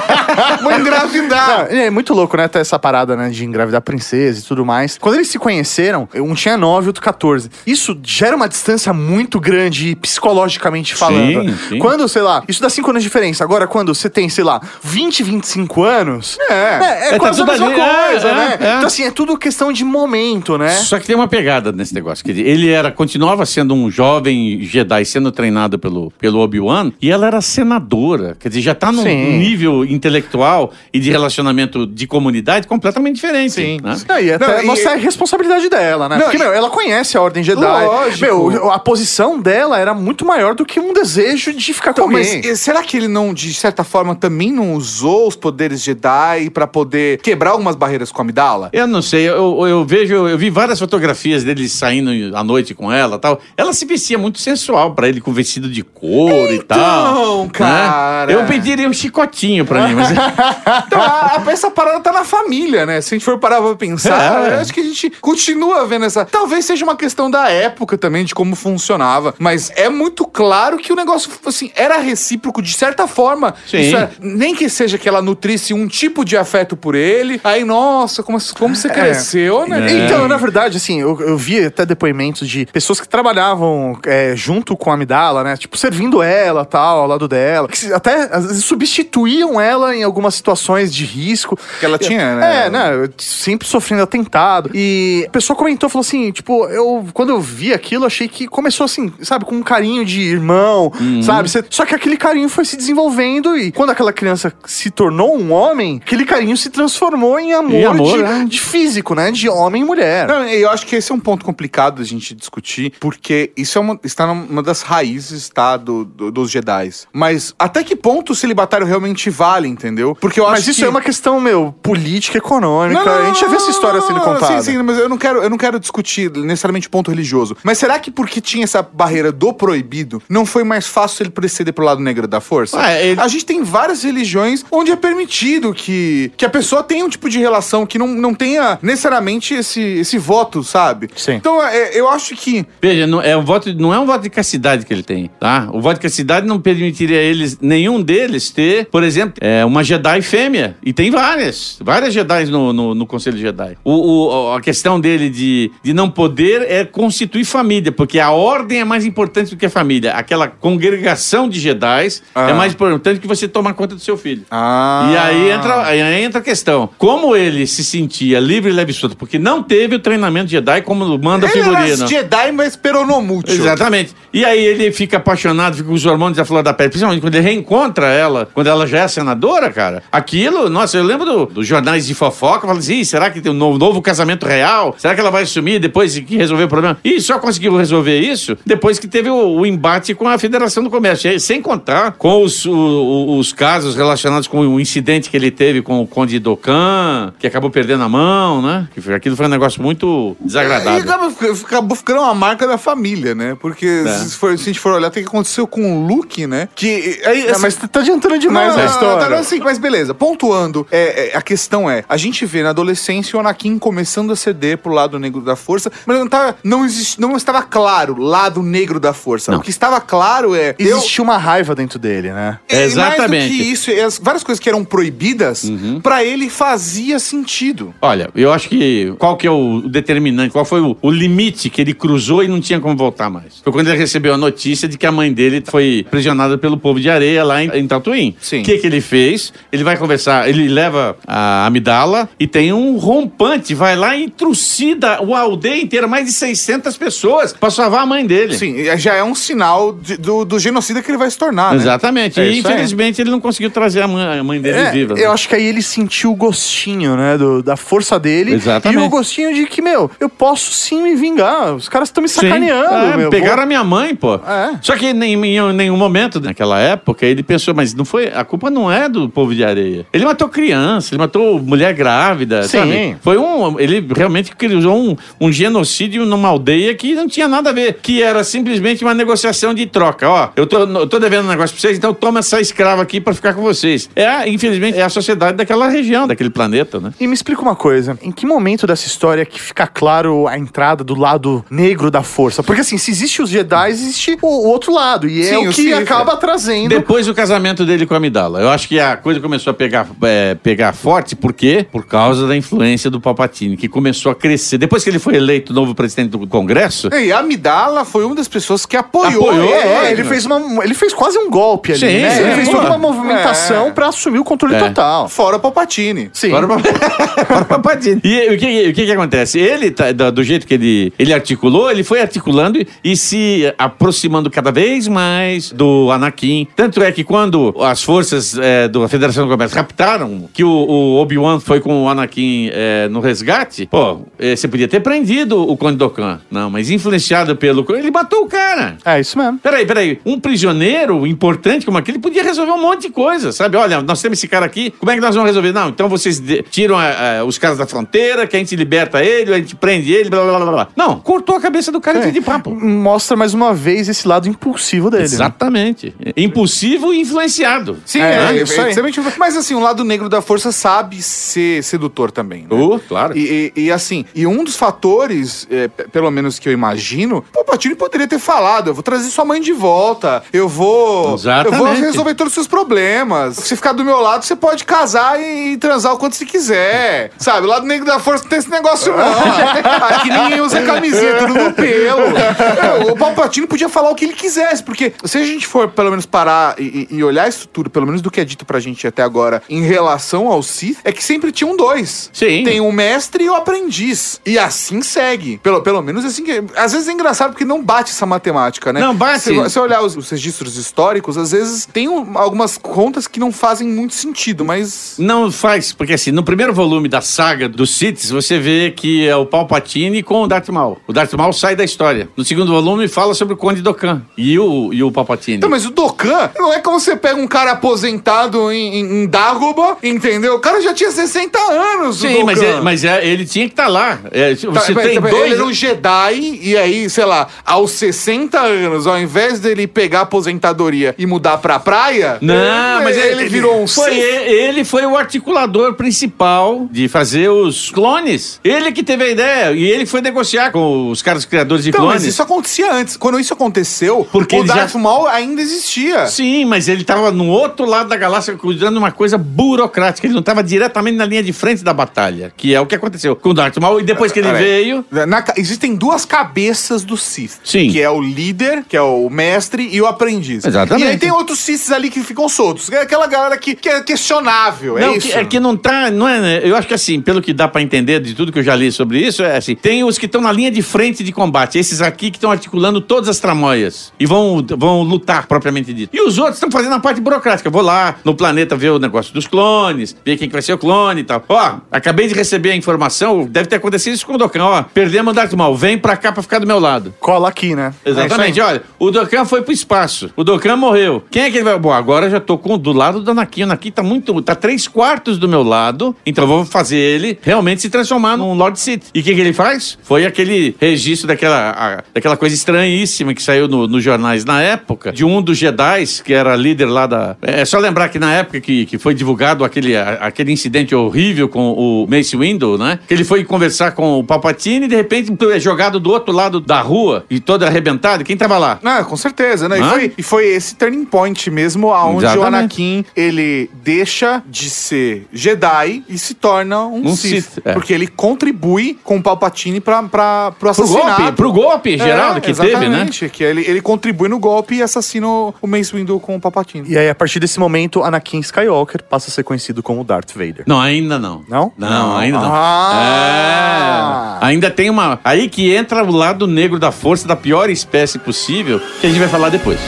C: vou engravidar!
D: Ah, é muito louco, né? Ter essa parada, né? De engravidar princesa e tudo mais. Quando eles se conheceram, um tinha 9 e outro 14. Isso gera uma distância muito grande, psicologicamente falando.
E: Sim, sim.
D: Quando, sei lá, isso dá 5 anos de diferença. Agora, quando você tem, sei lá, 20, 25 anos.
C: É.
D: É, é
E: tá
D: quase a
E: tudo
D: mesma
E: ali, é,
D: coisa,
E: é,
D: né?
E: é.
D: Então, assim, é tudo questão de momento, né?
E: Só que tem uma pegada nesse negócio. Que ele era, continuava sendo um jovem Jedi sendo treinado pelo, pelo Obi-Wan e ela era senadora. Quer dizer, já tá num
D: Sim.
E: nível intelectual e de relacionamento de comunidade completamente diferente.
C: Sim.
E: né?
D: Não, e até
C: Não, e-
D: mostra a responsabilidade dela, né?
C: Não,
D: Porque,
C: e-
D: meu, ela conhece a Ordem Jedi.
C: Lógico.
D: Meu, a posição dela era muito maior do que um desejo de ficar com
C: Então, mas
D: alguém.
C: eh, será que ele não, de certa forma, também não usou os poderes Jedi pra poder quebrar algumas barreiras com a Amidala?
E: Eu não sei, eu, eu vejo, eu vi várias fotografias dele saindo à noite com ela tal. Ela se vestia muito sensual pra ele, com vestido de couro e tal.
C: Então,
E: né?
C: cara.
E: Eu pediria um chicotinho pra mim, mas.
C: Então, a- a- essa parada tá na família, né? Se a gente for parar pra pensar,
E: É.
C: eu acho que a gente continua vendo essa. Talvez seja uma questão da época também, de como funcionava. Mas é muito claro que o negócio, assim, era recíproco de certa forma.
E: Sim.
C: É- nem que seja que ela nutrisse um tipo de afeto por ele. Aí, nossa, como, como você cresceu, né?
D: Então, na verdade, assim, eu, eu vi até depoimentos de pessoas que trabalhavam é, junto com a Amidala, né? Tipo, servindo ela, tal, ao lado dela. Que até, às vezes, substituíam ela em algumas situações de risco.
C: Que ela tinha, né?
D: É, né? Sempre sofrendo atentado. E a pessoa comentou, falou assim, tipo, eu... Quando eu vi aquilo, achei que começou assim, sabe? Com um carinho de irmão,
E: Uhum.
D: sabe? Só que aquele carinho foi se desenvolvendo e quando aquela criança se tornou um homem, aquele carinho se transformou em amor,
E: Em amor,
D: de,
E: né?
D: de físico, né? De homem e mulher.
C: Não, eu acho que esse é um ponto complicado da gente discutir, porque isso é uma- está numa das raízes, tá, do, do- dos Jedi. Mas até que ponto o celibatário realmente vale, entendeu? Porque eu
D: Mas
C: acho
D: isso
C: que...
D: é uma questão, meu, política, econômica.
C: Não,
D: a gente já vê essa história sendo contada.
C: Sim, sim, mas eu não quero, eu não quero discutir necessariamente ponto religioso. Mas será que porque tinha essa barreira do proibido, não foi mais fácil ele proceder pro lado negro da força?
E: Ué, ele-
C: A gente tem várias religiões onde é permitido que, que a pessoa tenha um tipo de relação que não, não tenha necessariamente esse, esse voto, sabe?
D: Sim.
C: Então, é, eu acho que
E: Veja, não é, um voto, não é um voto de castidade que ele tem, tá? O voto de castidade não permitiria eles, nenhum deles, ter, por exemplo, é, uma Jedi fêmea. E tem várias, várias Jedi no, no, no Conselho Jedi. O, o- a questão dele de, de não poder é constituir família, porque a ordem é mais importante do que a família. Aquela congregação de Jedi
C: Ah.
E: é mais importante que você tomar conta do seu filho.
C: Ah.
E: E aí entra, aí entra a questão. Como ele se sentia livre e leve solto? Porque não teve o treinamento Jedi como manda
C: Ele era
E: figurino.
C: Jedi, mas peronomútil.
E: Exatamente. E aí ele fica apaixonado, fica com os hormônios da flor da pele. Principalmente quando ele reencontra ela, quando ela já é senadora, cara. Aquilo, nossa, eu lembro do- dos jornais de fofoca, falando assim, "Ih, será que tem um novo, novo casamento real? Será que ela vai sumir depois que resolver o problema? E só conseguiu resolver isso depois que teve o, o embate com a Federação do Comércio. E aí, Sem contar com os, o- os casos relacionados com o incidente que ele teve com o Conde Docan, que acabou perdendo a mão, né? Aquilo foi um negócio muito
C: E
E: desagradável.
C: acabou, acabou ficando uma marca da família, né? Porque
E: É.
C: se, for- se a gente for olhar, tem que aconteceu com o Luke, né? Que. Aí,
D: Não, mas tá adiantando demais
C: Não,
D: a
C: não,
D: história.
C: não, assim, mas beleza. Pontuando, é, é, a questão é: a gente vê na adolescência o Anakin começando a ceder pro lado negro da força, mas não, tá, não, não estava claro lado negro da força.
E: Não.
C: O que estava claro é. eu-
D: Existiu uma raiva dentro dele, né?
C: e Mais
E: Exatamente.
C: do que isso, e as várias coisas que eram proibidas, pra ele fazia sentido.
E: Olha, eu acho que qual que é o determinante, qual foi o, o limite que ele cruzou e não tinha como voltar mais? Foi quando ele recebeu a notícia de que a mãe dele foi prisionada pelo povo de areia lá em, em. O que que ele fez? Ele vai conversar, ele leva a amidala e tem um rompante, vai lá e trucida a aldeia inteira, mais de 600 pessoas, pra salvar a mãe dele.
C: Sim, já é um sinal de- do, do genocida que ele vai se tornar, né?
E: Exatamente.
C: É
E: e infelizmente ele não conseguiu trazer a mãe, a mãe dele
D: É,
E: viva.
D: eu acho que aí ele sentiu o gostinho, né? do- da força dele.
E: Exatamente.
D: E o gostinho de que, meu, eu posso sim me vingar. Os caras estão me sacaneando,
E: É,
D: meu.
E: Pegaram
D: Vou-
E: a minha mãe, pô.
D: É.
E: Só que em, nenhum- em nenhum momento, naquela época, ele pensou, mas não foi. A culpa não é do povo de areia. Ele matou criança, ele matou mulher grávida,
D: Sim.
E: sabe? Foi um. Ele realmente criou um, um genocídio numa aldeia que não tinha nada a ver. Que era simplesmente uma negociação de troca. Ó, eu tô, eu tô devendo um negócio pra vocês, então toma essa escrava aqui pra ficar com vocês. É, a- infelizmente, é a sociedade daquela região, daquele planeta, né?
D: E me explica uma coisa, em que momento dessa história que fica claro a entrada do lado negro da força? Porque assim, se existe os Jedi, existe o, o outro lado, e é
C: Sim,
D: o que acaba trazendo...
E: Depois do casamento dele com a Amidala. Eu acho que a coisa começou a pegar, é, pegar forte, por quê? Por causa da influência do Palpatine, que começou a crescer. Depois que ele foi eleito novo presidente do Congresso,
C: E a Amidala foi uma das pessoas que apoiou,
E: Apoiou,
C: ele.
D: É, ele fez, uma, ele fez quase um golpe ali,
E: Sim,
D: né? ele fez toda uma movimentação
C: É.
D: pra assumir o controle
E: É.
D: total.
C: Fora Palpatine.
D: Sim.
E: Para o o Palpatine. E o que, o que que acontece? Ele, tá- do jeito que ele, ele articulou, ele foi articulando e, e se aproximando cada vez mais do Anakin. Tanto é que quando as forças é, da Federação do Comércio raptaram que o, o Obi-Wan foi com o Anakin é, no resgate, pô, é, você podia ter prendido o Conde Dokan. Não, mas influenciado pelo... Ele matou o cara.
D: É isso mesmo.
E: Peraí, peraí. Um prisioneiro importante como aquele podia resolver um monte de coisa, sabe? Olha, nós temos esse cara aqui, como é que nós vamos resolver? Não, então vocês tiram eh, eh, os caras da fronteira, que a gente liberta ele, a gente prende ele, blá blá blá blá. Não, cortou a cabeça do cara
D: É.
E: de papo.
D: Mostra mais uma vez esse lado impulsivo dele. né?
E: Exatamente. Impulsivo e influenciado.
C: Sim,
D: É,
C: é,
D: isso aí.
C: exatamente. Mas assim, o lado negro da força sabe ser sedutor também. Né?
E: Uh, claro.
C: E, e- e, assim, e um dos fatores, é, pelo menos que eu imagino, o Palpatine poderia ter falado: eu vou trazer sua mãe de volta, eu vou. Eu
E: Exatamente.
C: vou resolver todos os seus problemas. Se ficar do meu lado, você pode casar e, transar o quanto você quiser. Sabe? O lado negro da força não tem esse negócio, não. Aqui ninguém usa camisinha, tudo no pelo. É, O Palpatine podia falar o que ele quisesse, porque se a gente for pelo menos parar e, e- e olhar isso tudo, pelo menos do que é dito pra gente até agora, em relação ao Sith, é que sempre tinham dois.
E: Sim.
C: Tem o mestre e o aprendiz. E assim segue. Pelo, pelo menos assim que. Às vezes é engraçado porque não bate essa matemática, né?
E: Não bate.
C: Se você olhar os, os registros históricos, às vezes tem um- algumas contas que não fazem muito sentido, mas.
E: Não faz, porque assim, no primeiro volume da saga dos Siths, você vê que é o Palpatine com o Darth Maul. O Darth Maul sai da história. No segundo volume fala sobre o Conde Dokkan e o, e o Palpatine.
C: Então, mas o Dokkan não é como você pega um cara aposentado em, em, em Dagobah, entendeu? O cara já tinha 60 anos,
E: Sim, mas, é- mas é- ele tinha que estar lá. É,
C: Tá,
E: você
C: mas-
E: tem
C: mas
E: dois...
C: Ele era um Jedi, e aí, sei lá, aos 60 anos, ao invés dele pegar a aposentadoria e mudar pra praia,
E: Não, mas
C: ele,
E: ele,
C: virou um
E: foi ele foi o articulador principal de fazer os clones. Ele que teve a ideia e ele foi negociar com os caras criadores de
C: Então,
E: clones.
C: mas isso acontecia antes. Quando isso aconteceu,
E: Porque
C: o
E: ele já-
C: Darth Maul ainda existia.
E: Sim, mas ele estava no outro lado da galáxia cuidando de uma coisa burocrática. Ele não estava diretamente na linha de frente da batalha, que é o que aconteceu com o Darth Maul. E depois que ele veio,
C: Na existem duas cabeças do Sith.
E: Sim.
C: Que é o líder, que é o mestre e o aprendiz.
E: Exatamente.
C: E aí tem outros Siths ali que ficam soltos. É aquela galera que, que é questionável,
E: Não,
C: é isso?
E: que, é que não tá. Não é, né? Eu acho que assim, pelo que dá pra entender de tudo que eu já li sobre isso, é assim: tem os que estão na linha de frente de combate, esses aqui que estão articulando todas as tramóias e vão, vão lutar propriamente dito. E os outros estão fazendo a parte burocrática. Vou lá no planeta ver o negócio dos clones, ver quem que vai ser o clone e tal. Ó, acabei de receber a informação, deve ter acontecido isso com o Dokkan, ó. Perdemos o Darth Maul, vem pra cá pra ficar do meu lado.
D: Cola aqui, né?
E: Exatamente, olha, o Dokkan foi pro espaço, o Dokkan morreu. Quem é que ele vai? Bom, agora eu já tô com do lado do Anakin. O Anakin tá muito. tá três quartos do meu lado, então eu vou fazer ele realmente se transformar num Lord Sith. E o que, que ele faz? Foi aquele registro daquela, a- daquela coisa estranhíssima que saiu no- nos jornais na época, de um dos Jedi, que era líder lá da. É só lembrar que na época que, que foi divulgado aquele, a- aquele incidente horrível com o Mace Windu, né? Que ele foi conversar com o Palpatine e de repente é jogado do outro lado da rua e todo arrebentado. Quem tava lá?
C: Ah, com certeza, né? E foi, e foi esse turning point mesmo, aonde o
E: Exatamente.
C: Anakin, ele deixa de ser Jedi e se torna um,
E: Um
C: Sith.
E: Sith, é.
C: Porque ele contribui com o Palpatine pra, pra, pro
E: Pro
C: assassinato.
E: golpe, pro golpe geral
C: É,
E: que teve, né?
C: exatamente, que ele, ele contribui no golpe e assassina o Mace Windu com o Palpatine.
D: E aí, a partir desse momento, Anakin Skywalker passa a ser conhecido como Darth Vader.
E: Não, ainda não.
D: Não?
E: Não, ainda não.
C: Ah!
E: É, ainda tem uma. Aí que entra o lado negro da força da pior espécie possível, que a gente vai falar depois.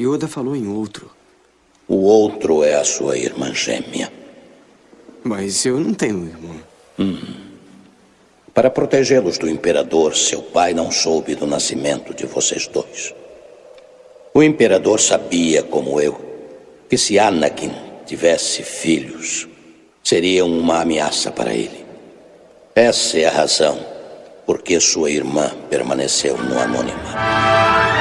G: Yoda falou em outro.
F: O outro é a sua irmã gêmea.
G: Mas eu não tenho irmão.
F: Para protegê-los do imperador, seu pai não soube do nascimento de vocês dois. O imperador sabia, como eu, que se Anakin tivesse filhos, seriam uma ameaça para ele. Essa é a razão por que sua irmã permaneceu no anonimato.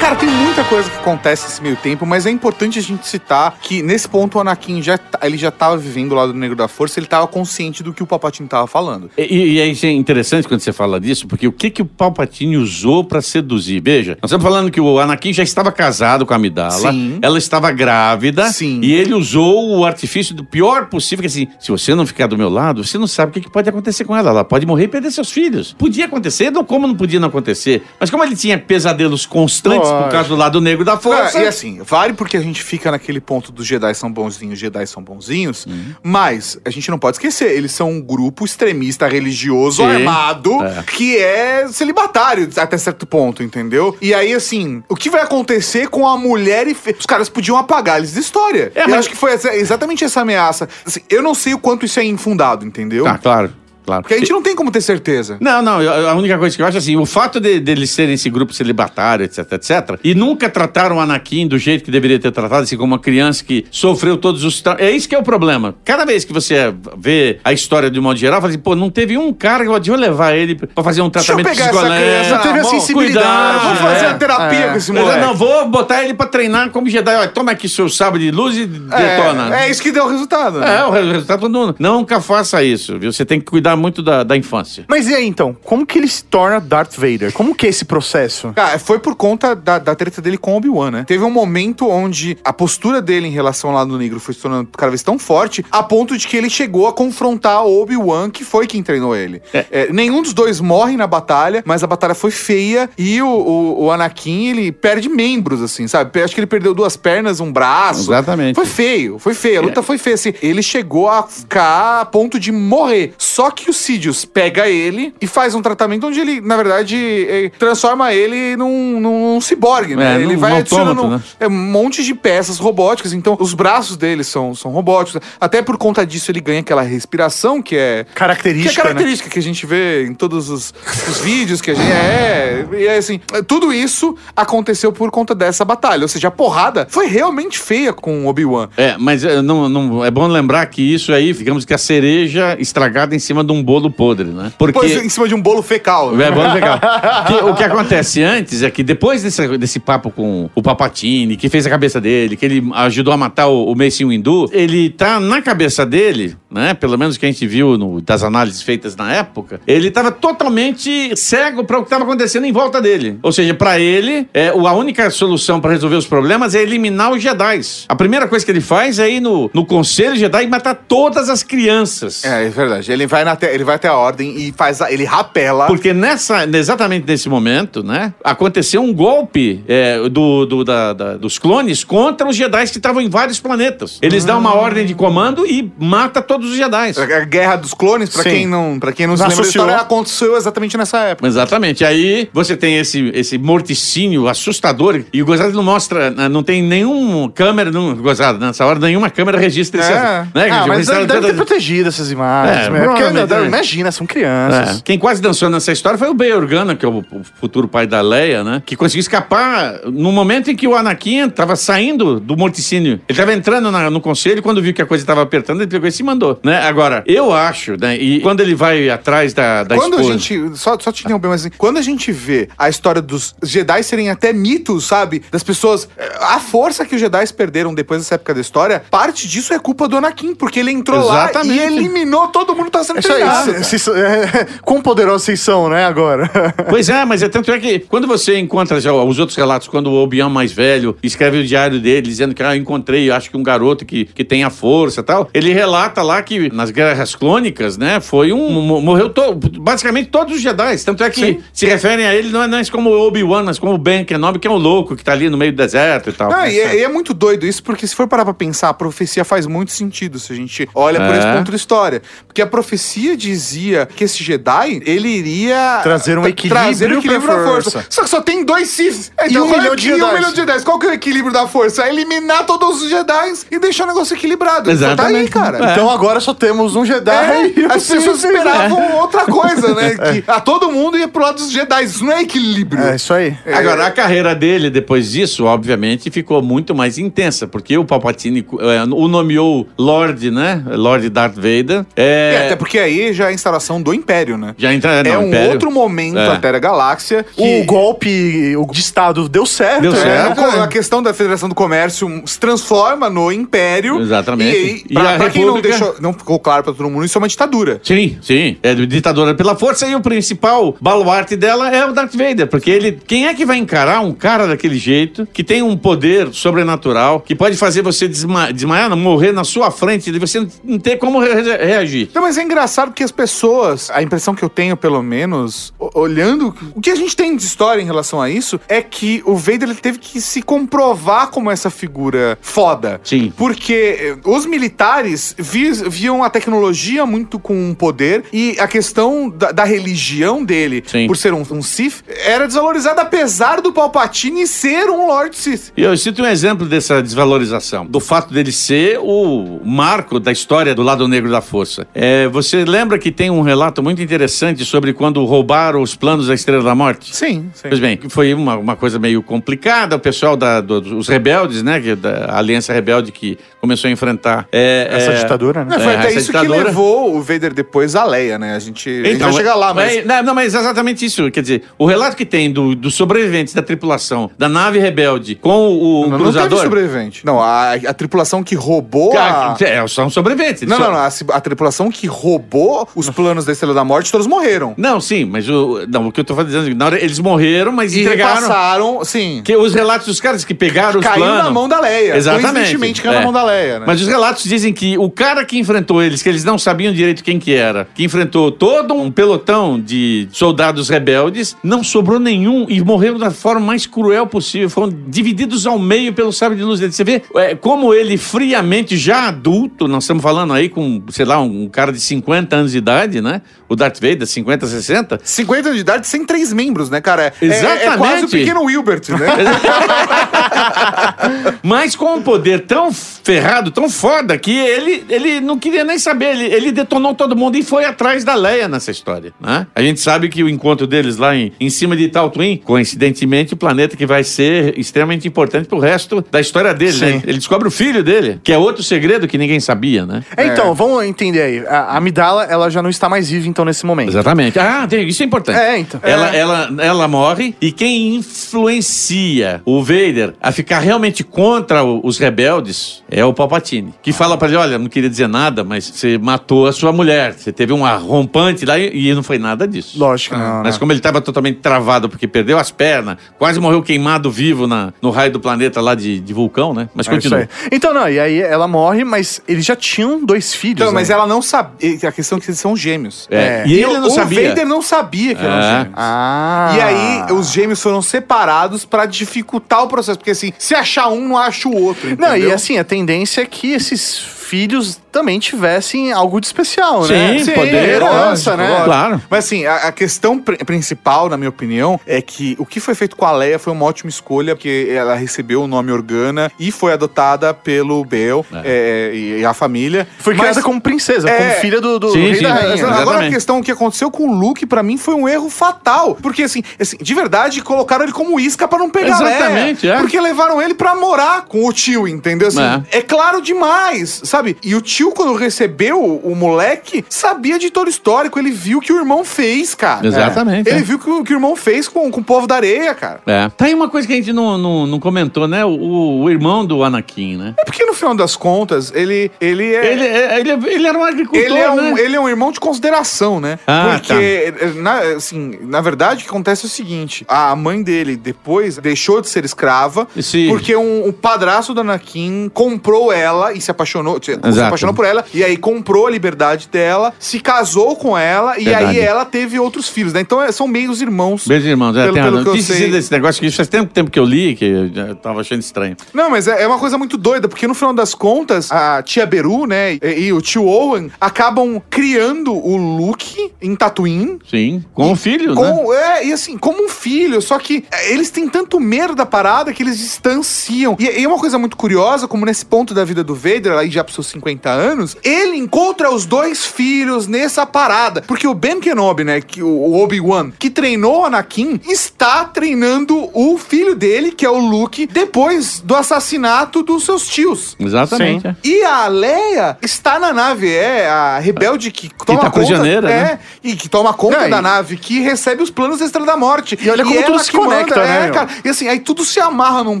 C: Cara, tem muita coisa que acontece nesse meio tempo, mas é importante a gente citar que nesse ponto o Anakin já, tá- ele já tava vivendo o lado negro da força, ele tava consciente do que o Palpatine tava falando.
E: E, e é interessante quando você fala disso, porque o que, que o Palpatine usou pra seduzir? Veja, nós estamos falando que o Anakin já estava casado com a Amidala,
C: Sim.
E: ela estava grávida,
C: Sim.
E: e ele usou o artifício do pior possível, que assim, se você não ficar do meu lado, você não sabe o que, que pode acontecer com ela. Ela pode morrer e perder seus filhos. Podia acontecer, não como não podia não acontecer. Mas como ele tinha pesadelos constantes por causa do lado negro da força.
C: Ah, e assim, vale porque a gente fica naquele ponto dos Jedi são bonzinhos, Jedi são bonzinhos,
E: Uhum.
C: mas a gente não pode esquecer, eles são um grupo extremista religioso
E: Sim.
C: armado
E: É.
C: que é celibatário até certo ponto, entendeu? E aí, assim, o que vai acontecer com a mulher e fe- os caras podiam apagar eles da história.
E: É,
C: eu
E: mas-
C: acho que foi essa- exatamente essa ameaça. Assim, eu não sei o quanto isso é infundado, entendeu?
E: Tá, claro. Claro.
C: Porque a gente não tem como ter certeza.
E: Não, não, eu- a única coisa que eu acho assim, o fato de, deles serem esse grupo celibatário, etc, etc, e nunca trataram o Anakin do jeito que deveria ter tratado, assim, como uma criança que sofreu todos os... É isso que é o problema. Cada vez que você vê a história de um modo geral, fala assim, pô, não teve um cara que eu levar ele pra fazer um
C: Deixa eu
E: tratamento
C: pegar essa
E: psicológico.
C: criança na
D: teve a
C: mão.
D: sensibilidade.
E: Cuidado,
C: Vamos fazer
E: é.
C: a terapia
D: É.
C: com esse
E: eu
C: moleque.
E: não, vou botar ele pra treinar como Jedi. Olha, toma aqui seu sábio de luz e detona.
C: É, é isso que deu o resultado. né?
E: É, o resultado todo mundo. Nunca faça isso, viu? Você tem que cuidar muito da, da infância.
D: Mas e aí, então? Como que ele se torna Darth Vader? Como que é esse processo?
C: Cara, foi por conta da, da treta dele com o Obi-Wan, né? Teve um momento onde a postura dele em relação ao lado negro foi se tornando cada vez tão forte, a ponto de que ele chegou a confrontar Obi-Wan, que foi quem treinou ele. É, nenhum dos dois morre na batalha, mas a batalha foi feia e o, o, o Anakin, ele perde membros, assim, sabe? Acho que ele perdeu duas pernas, um braço.
E: Exatamente.
C: Foi feio, foi feio. A luta foi feia, assim. Ele chegou a ficar a ponto de morrer. Só que o Sidious pega ele e faz um tratamento onde ele, na verdade, eh, transforma ele num, num ciborgue, né?
E: É,
C: ele
E: num
C: vai adicionando
E: autômato, né?
C: é, um monte de peças robóticas. Então, os braços dele são, são robóticos. Até por conta disso, ele ganha aquela respiração que é... Que
D: Característica,
C: é característica que a gente vê em todos os, os vídeos que a gente é. E é assim, tudo isso aconteceu por conta dessa batalha. Ou seja, a porrada foi realmente feia com o Obi-Wan.
E: É, mas é, não, não, é bom lembrar que isso aí, digamos que a cereja estragada em cima de um bolo podre, né? Porque.
C: Depois, em cima de um bolo fecal.
E: É bom legal. Que- o que acontece antes é que depois desse, desse papo com o Papatini, que fez a cabeça dele, que ele ajudou a matar o, o Windu, ele tá na cabeça dele, né? Pelo menos que a gente viu no- das análises feitas na época, ele tava totalmente cego para o que tava acontecendo em volta dele. Ou seja, para ele, é, a única solução para resolver os problemas é eliminar os Jedi. A primeira coisa que ele faz é ir no, no Conselho Jedi e matar todas as crianças.
C: É, é verdade. Ele vai, na te- ele vai até a ordem e faz a- ele rapela.
E: Porque nessa, exatamente nesse momento, né, aconteceu um golpe é, do, do- da- da- dos clones contra os Jedi que estavam em vários planetas. Eles dão uma ordem de comando e mata todos os Jedi.
C: A Guerra dos Clones, pra
D: Sim.
C: quem não, para quem não se lembra da história, aconteceu exatamente nessa época.
E: Exatamente. Aí você tem esse, esse morticínio assustador e o Gozado não mostra, né, não tem nenhum câmera, não, Gozado, nessa hora nenhuma câmera registra isso.
C: É.
E: Né,
D: Ah, mas deve, deve ter protegido essas imagens.
E: É,
D: né? Porque, não,
E: né?
D: Imagina, são crianças.
E: É. Quem quase dançou nessa história foi o Bail Organa, que é o, o futuro pai da Leia, né? Que conseguiu escapar no momento em que o Anakin estava saindo do morticínio. Ele estava entrando na- no conselho, quando viu que a coisa estava apertando, ele pegou e se mandou, né? Agora, eu acho, né? E quando ele vai atrás da, da
C: quando
E: esposa...
C: a gente. Só, só te interromper, mas assim, quando a gente vê a história dos Jedi serem até mitos, sabe? Das pessoas. eh, A força que os Jedi perderam depois dessa época da história, parte disso é culpa do Anakin, porque ele entrou
E: Exatamente.
C: lá e eliminou todo mundo que tá sendo
D: É isso aí.
C: treinado.
D: c- vocês- é, quão poderosos vocês são, né, agora?
E: Pois é, mas é tanto é que quando você encontra já os outros relatos, quando o Obi-Wan mais velho escreve o diário dele, dizendo que ah, eu encontrei, acho que um garoto que, que tem a força e tal, ele relata lá que nas guerras clônicas, né, foi um. mo- morreu to- basicamente todos os Jedi. Tanto é que se referem a ele não é mais como o Obi-Wan, mas como o Ben Kenobi, que é um louco que tá ali no meio do deserto e tal.
C: Não, e, é, é muito doido isso, porque se for parar pra pensar, a profecia faz muito sentido se a gente olha por
E: É.
C: esse ponto da história. Porque a profecia dizia que esse Jedi, ele iria...
D: Trazer um
C: tra-
D: equilíbrio
C: trazer um equilíbrio
D: pra
C: da força.
D: força.
C: Só que só tem dois Sith.
D: E um
C: é
D: milhão de
C: e um milhão de Jedi. Qual que é o equilíbrio da força? É eliminar todos os Jedi e deixar o negócio equilibrado. Só tá aí,
E: Exatamente.
C: cara.
D: Então agora só temos um Jedi.
C: É,
D: e
C: as
D: vocês-
C: pessoas esperavam outra coisa, né?
D: É.
C: Que a todo mundo ia pro lado dos Jedi. Isso não é equilíbrio.
D: É isso aí.
E: Agora, a carreira dele, depois disso, obviamente, ficou muito mais intensa, porque o Palpatine o nomeou Lord, né? Lord Darth Vader.
C: É,
E: É,
C: até porque aí já é a instalação do Império, né?
E: já entra não,
C: é um
E: Império.
C: outro momento
E: É.
C: até a galáxia. Que
D: O golpe o de Estado deu certo.
E: Deu
D: né?
E: certo.
C: É, a questão da Federação do Comércio se transforma no Império.
E: Exatamente.
C: E, aí,
E: E
C: pra,
E: a
C: pra quem não, deixou, não ficou claro pra todo mundo, isso é uma ditadura.
E: Sim, sim. É ditadora pela força e o principal baluarte dela é o Darth Vader, porque ele, quem é que vai encarar um cara daquele jeito, que tem um poder sobrenatural, que pode fazer você desma desmaiar, não, morrer na sua frente, e você não ter como re- re- reagir.
C: Não, mas é engraçado porque as pessoas, a impressão que eu tenho, pelo menos, olhando o que a gente tem de história em relação a isso, é que o Vader ele teve que se comprovar como essa figura foda.
E: Sim.
C: Porque eh, os militares vis- viam a tecnologia muito com poder e a questão da, da religião dele,
E: Sim.
C: por ser um, um Sith, era desvalorizada apesar do Palpatine ser um Lord Sith.
E: E eu cito um exemplo dessa desvalorização, do fato dele ser o marco da história do lado negro da força. É, você lembra que tem um relato muito interessante sobre quando roubaram os planos da Estrela da Morte?
C: Sim, sim.
E: Pois bem, foi uma, uma coisa meio complicada. O pessoal da, do- dos rebeldes, né? que- Da Aliança Rebelde que começou a enfrentar. é,
D: Essa
E: é,
D: ditadura, né?
C: Não, foi
E: É,
C: até isso que levou o Vader depois a Leia, né? A gente, a gente
E: Então,
C: vai chegar lá, mas...
E: é, não, mas exatamente isso. Quer dizer, o relato que tem do- dos sobreviventes da tripulação da nave rebelde com o, o
C: Não, não teve
E: cruzador.
C: sobrevivente. Não, a, a tripulação que roubou a...
E: É, são sobreviventes.
C: Não,
E: só-
C: não, não. A, a tripulação que roubou os planos da Estrela da Morte, todos morreram.
E: Não, sim, mas o, não, o que eu tô falando, na hora, eles morreram, mas
C: E
E: entregaram.
C: repassaram, sim.
E: Que os relatos dos caras que pegaram os
C: Caiu
E: planos.
C: na mão da Leia.
E: Exatamente.
C: Coincidentemente caiu
E: É.
C: na mão da Leia, né?
E: Mas os relatos dizem que o cara que enfrentou eles, que eles não sabiam direito quem que era, que enfrentou todo um pelotão de soldados rebeldes, não sobrou nenhum e morreram da forma mais cruel possível. Foram divididos ao meio pelo sabre de luz dele. Você vê é, como ele friamente, já adulto, nós estamos falando aí com, sei lá, um cara de 50 anos de idade, né? O Darth Vader, 50, 60.
C: 50 anos de idade sem três membros, né, cara? É- É, é
E: Exatamente.
C: quase o pequeno Wilbert, né?
E: Mas com um poder tão ferrado, tão foda, que ele, ele não queria nem saber. Ele, ele detonou todo mundo e foi atrás da Leia nessa história. Né? A gente sabe que o encontro deles lá em, em cima de Tatooine, coincidentemente, o planeta que vai ser extremamente importante pro resto da história dele. Né? Ele descobre o filho dele, que é outro segredo que ninguém sabia, né?
D: É, Então, vamos entender aí. A Amidala, ela já não está mais viva, então, nesse momento.
E: Exatamente. Ah, isso é importante.
D: É, então.
E: Ela,
D: É.
E: ela, ela morre e quem influencia o Vader a ficar realmente contra os rebeldes é o Palpatine. Que fala pra ele, olha, não queria dizer nada, mas você matou a sua mulher. Você teve um rompante lá e, e não foi nada disso.
D: Lógico que não,
E: Mas
D: né?
E: como ele estava totalmente travado porque perdeu as pernas, quase morreu queimado vivo na, no raio do planeta lá de, de vulcão, né? Mas
D: É
E: continua.
D: Então, não, e aí ela morre, mas eles já tinham dois filhos.
C: Então, mas
D: né?
C: ela não sabia. A questão é que eles são gêmeos.
E: É. E ele não
C: o
E: sabia.
C: Vader não sabia que eram
E: É.
C: gêmeos.
D: Ah.
C: E aí, os gêmeos foram separados pra dificultar o processo. Porque assim, se achar um, não acha o outro.
D: Não, e
C: entendeu?
D: assim, a tendência é que esses filhos também tivessem algo de especial, né?
E: Sim, poder,
D: herança,
C: lógico,
D: né?
E: Claro.
C: Mas assim, a, a questão pri- principal, na minha opinião, é que o que foi feito com a Leia foi uma ótima escolha, porque ela recebeu o nome Organa e foi adotada pelo Bel é, e, e a família.
D: Foi
C: Mas-
D: criada como princesa,
C: É.
D: como filha do, do
E: Sim,
D: rei
E: sim,
D: da
E: é,
D: rainha.
C: Agora a
E: Exatamente.
C: questão, o que aconteceu com o Luke, pra mim, foi um erro fatal. Porque, assim, assim, de verdade, colocaram ele como isca pra não pegar a Leia.
E: Exatamente, é.
C: Porque levaram ele pra morar com o tio, entendeu? Assim, é. claro demais, sabe? E o tio, quando recebeu o moleque, sabia de todo o histórico. Ele viu o que o irmão fez, cara.
E: Exatamente,
C: Ele
E: é.
C: viu o que o que o irmão fez com, com o povo da areia, cara.
E: É. Tá aí uma coisa que a gente não, não, não comentou, né? O, o irmão do Anakin, né?
C: É porque, no final das contas, ele, ele é...
E: Ele, é- ele, é- ele era um agricultor,
C: Ele é, um,
E: né?
C: ele é um irmão de consideração, né?
E: Ah,
C: Porque, na, assim, na verdade, o que acontece é o seguinte: a mãe dele depois deixou de ser escrava
E: Sim.
C: porque um, o padrasto do Anakin comprou ela e se apaixonou, se apaixonou por ela, e aí comprou a liberdade dela, se casou com ela, e
E: Verdade.
C: aí ela teve outros filhos, né? Então é, são meios irmãos.
E: Beijo, irmãos. É,
C: Pelo-
E: tem
C: pelo que eu sei.
E: sido esse negócio que faz tempo, tempo que eu li, que eu tava achando estranho.
C: Não, mas é, é uma coisa muito doida, porque no final das contas, a tia Beru, né, e, e o tio Owen acabam criando o Luke em Tatooine.
E: Sim. Com o filho, né?
C: Com, é, e assim, como um filho, só que é, eles têm tanto medo da parada que eles distanciam. E, e é uma coisa muito curiosa, como nesse ponto da vida do Vader, aí já pros seus 50 anos, ele encontra os dois filhos nessa parada. Porque o Ben Kenobi, né, que, o, Obi-Wan, que treinou o Anakin, está treinando o filho dele, que é o Luke, depois do assassinato dos seus tios.
E: Exatamente. é.
C: E a Leia está na nave, é a rebelde que toma
E: tá
C: conta. é,
E: né?
C: e que toma conta
D: e-
C: da nave, que recebe os planos da Estrela da Morte.
D: E olha como
C: ela
D: tudo se
C: que manda,
D: conecta, né,
C: É, cara. E assim, aí tudo se amarra num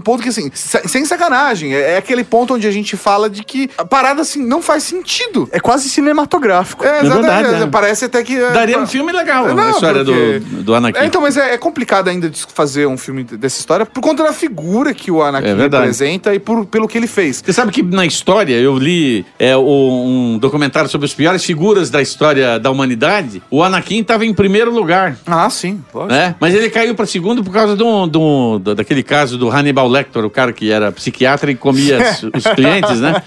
C: ponto que, assim, se- sem sacanagem, é, é aquele ponto onde a gente fala de que a parada, assim, não faz sentido.
D: É quase cinematográfico.
C: É, exatamente.
E: verdade, é.
C: Parece até que. é,
E: Daria um filme legal,
C: Não,
E: a história
C: porque-
E: do, do Anakin.
C: É, então, mas é, é complicado ainda de fazer um filme dessa história por conta da figura que o Anakin
E: É
C: representa e por, pelo que ele fez.
E: Você sabe que na história, eu li é, um documentário sobre as piores figuras da história da humanidade. O Anakin estava em primeiro lugar.
C: Ah, sim, lógico.
E: Né? Mas ele caiu para segundo por causa do, do- do- daquele caso do Hannibal Lecter, o cara que era psiquiatra e comia os, os clientes, né?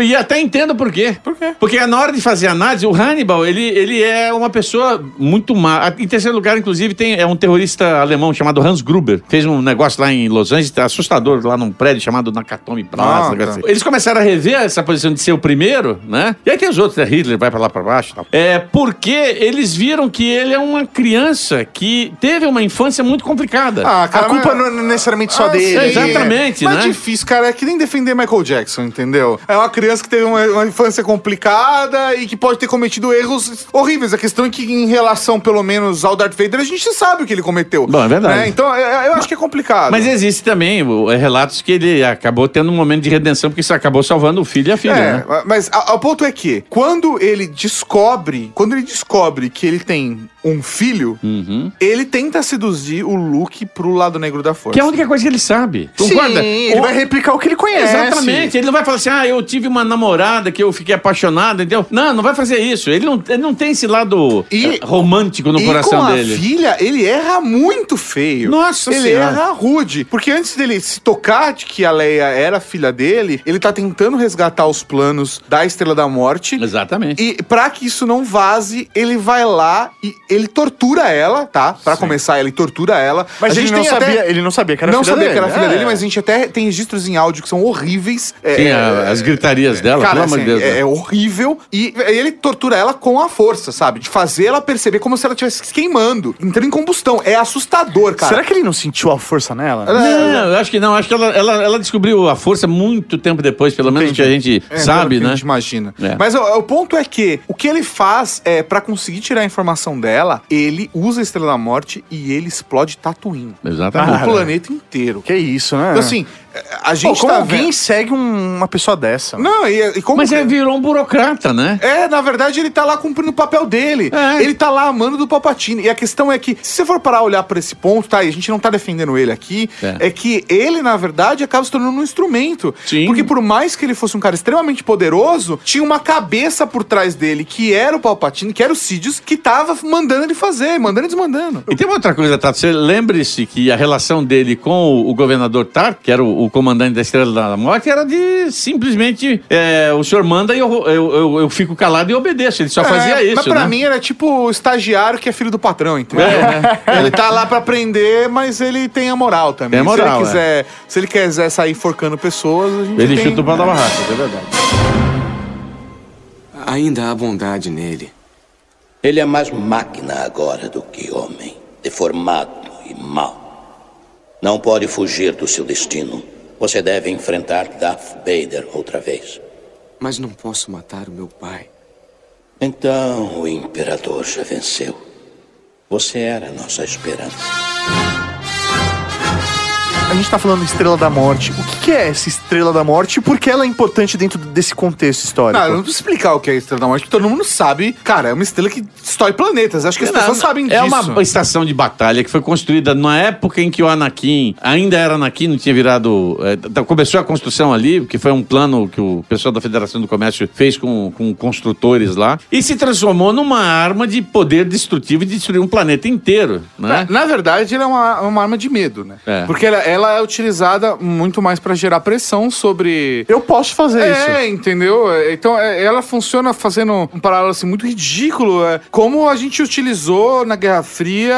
E: E a- até entendo por quê.
D: Por quê?
E: Porque na hora de fazer a análise, o Hannibal, ele, ele é uma pessoa muito má. Em terceiro lugar, inclusive, tem é um terrorista alemão chamado Hans Gruber. Fez um negócio lá em Los Angeles, tá assustador, lá num prédio chamado Nakatomi Plaza.
D: Ah, tá.
E: assim. Eles começaram a rever essa posição de ser o primeiro, né? E aí tem os outros, né? Hitler vai pra lá pra baixo e tal. É porque eles viram que ele é uma criança que teve uma infância muito complicada.
C: Ah,
D: A
C: cara,
D: culpa
C: mas-
D: não é necessariamente só
C: Ah,
D: dele.
C: sei.
E: Exatamente,
C: Mas
E: né?
C: difícil, cara. É que nem defender Michael Jackson, entendeu? É uma criança que teve uma, uma infância complicada e que pode ter cometido erros horríveis. A questão é que, em relação, pelo menos, ao Darth Vader, a gente sabe o que ele cometeu.
E: Bom, é verdade.
C: né? Então, é- eu acho que é complicado.
E: Mas existe também é, relatos que ele acabou tendo um momento de redenção, porque isso acabou salvando o filho e a filha,
C: É,
E: né?
C: mas o ponto é que, quando ele descobre, quando ele descobre que ele tem um filho,
E: Uhum.
C: ele tenta seduzir o Luke pro lado negro da força.
E: Que é a única coisa que ele sabe.
D: Sim,
E: Concorda?
D: ele
E: O-
D: vai replicar o que ele conhece.
E: Exatamente. Ele não vai falar assim, ah, eu tive uma namorada que eu fiquei apaixonado, entendeu? Não, não vai fazer isso. Ele não, ele não tem esse lado
C: E-
E: eh, romântico no
C: e
E: coração
C: com
E: dele.
C: a filha, ele erra muito feio.
E: Nossa
C: Ele
E: Senhora.
C: erra rude. Porque antes dele se tocar de que a Leia era filha dele, ele tá tentando resgatar os planos da Estrela da Morte.
E: Exatamente.
C: E pra que isso não vaze, ele vai lá e ele tortura ela, tá? Pra
E: Sim.
C: começar, ele tortura ela.
D: Mas
C: a
D: ele
C: gente
D: não, sabia,
C: até...
D: ele não sabia que era
C: não
D: filha
C: sabia
D: dele.
C: que era filha
D: É.
C: dele, mas a gente até tem registros em áudio que são horríveis. É,
E: Sim,
C: é,
E: a- as gritarias dela,
C: Cara,
E: pelo amor
C: assim,
E: de Deus.
C: é,
E: né?
C: é horrível. E ele tortura ela com a força, sabe? De fazer ela perceber como se ela estivesse se queimando, entrando em combustão. É assustador, cara.
D: Será que ele não sentiu a força nela?
E: Não, eu acho que não. Acho que ela, ela, ela descobriu a força muito tempo depois, pelo menos
C: Entendi.
E: que a gente
C: É,
E: sabe,
C: que A
E: né?
C: gente imagina.
E: É.
C: Mas o, o ponto é que o que ele faz é, para conseguir tirar a informação dela, ele usa a Estrela da Morte e ele explode Tatooine.
E: Exatamente.
C: O planeta inteiro.
D: Que isso, né?
C: Então, assim, a
D: Pô,
C: gente
D: como
C: tá
D: alguém
C: vendo...
D: segue um- uma pessoa dessa?
C: Não, e, e como...
E: Mas ele virou um burocrata, né?
C: É, na verdade, ele tá lá cumprindo o papel dele.
E: É.
C: Ele tá lá amando do Palpatine. E a questão é que, se você for parar a olhar pra esse ponto, tá? E a gente não tá defendendo ele aqui,
E: É.
C: é, que ele, na verdade, acaba se tornando um instrumento.
E: Sim.
C: Porque por mais que ele fosse um cara extremamente poderoso, tinha uma cabeça por trás dele, que era o Palpatine, que era o Sidious, que tava mandando ele fazer, mandando e desmandando.
E: E tem uma outra coisa, Tato. Você lembre-se que a relação dele com o, o governador Tark, que era o, o comandante da Estrela da Morte, era de simplesmente é, o senhor manda e eu, eu, eu, eu fico calado e obedeço. Ele só fazia
C: É,
E: isso,
C: Mas pra
E: né?
C: mim era tipo o estagiário que é filho do patrão, entendeu?
E: É,
C: Ele tá lá pra aprender, mas ele tem a moral também.
E: Tem a moral,
C: se ele quiser, se ele quiser sair forcando pessoas, a gente
E: Ele
C: tem...
E: chuta o pau da barraca, é verdade.
G: Ainda há bondade nele.
F: Ele é mais máquina agora do que homem, deformado e mau. Não pode fugir do seu destino. Você deve enfrentar Darth Vader outra vez.
G: Mas não posso matar o meu pai.
F: Então o imperador já venceu. Você era a nossa esperança.
D: A gente tá falando de Estrela da Morte. O que, que é essa Estrela da Morte e por que ela é importante dentro desse contexto histórico?
C: Não, eu não preciso explicar o que é a Estrela da Morte, porque todo mundo sabe. Cara, é uma estrela que destrói planetas. Acho que as pessoas sabem
E: É
C: disso.
E: uma estação de batalha que foi construída na época em que o Anakin ainda era Anakin, não tinha virado. é, tá- começou a construção ali, que foi um plano que o pessoal da Federação do Comércio fez com, com construtores lá, e se transformou numa arma de poder destrutivo e destruir um planeta inteiro, né?
C: Na, na verdade, ela é uma, uma arma de medo, né?
E: É.
C: Porque ela, ela é utilizada muito mais pra gerar pressão sobre.
D: Eu posso fazer isso.
C: É, entendeu? É, Então, é, ela funciona fazendo um paralelo assim, muito ridículo. É, como a gente utilizou na Guerra Fria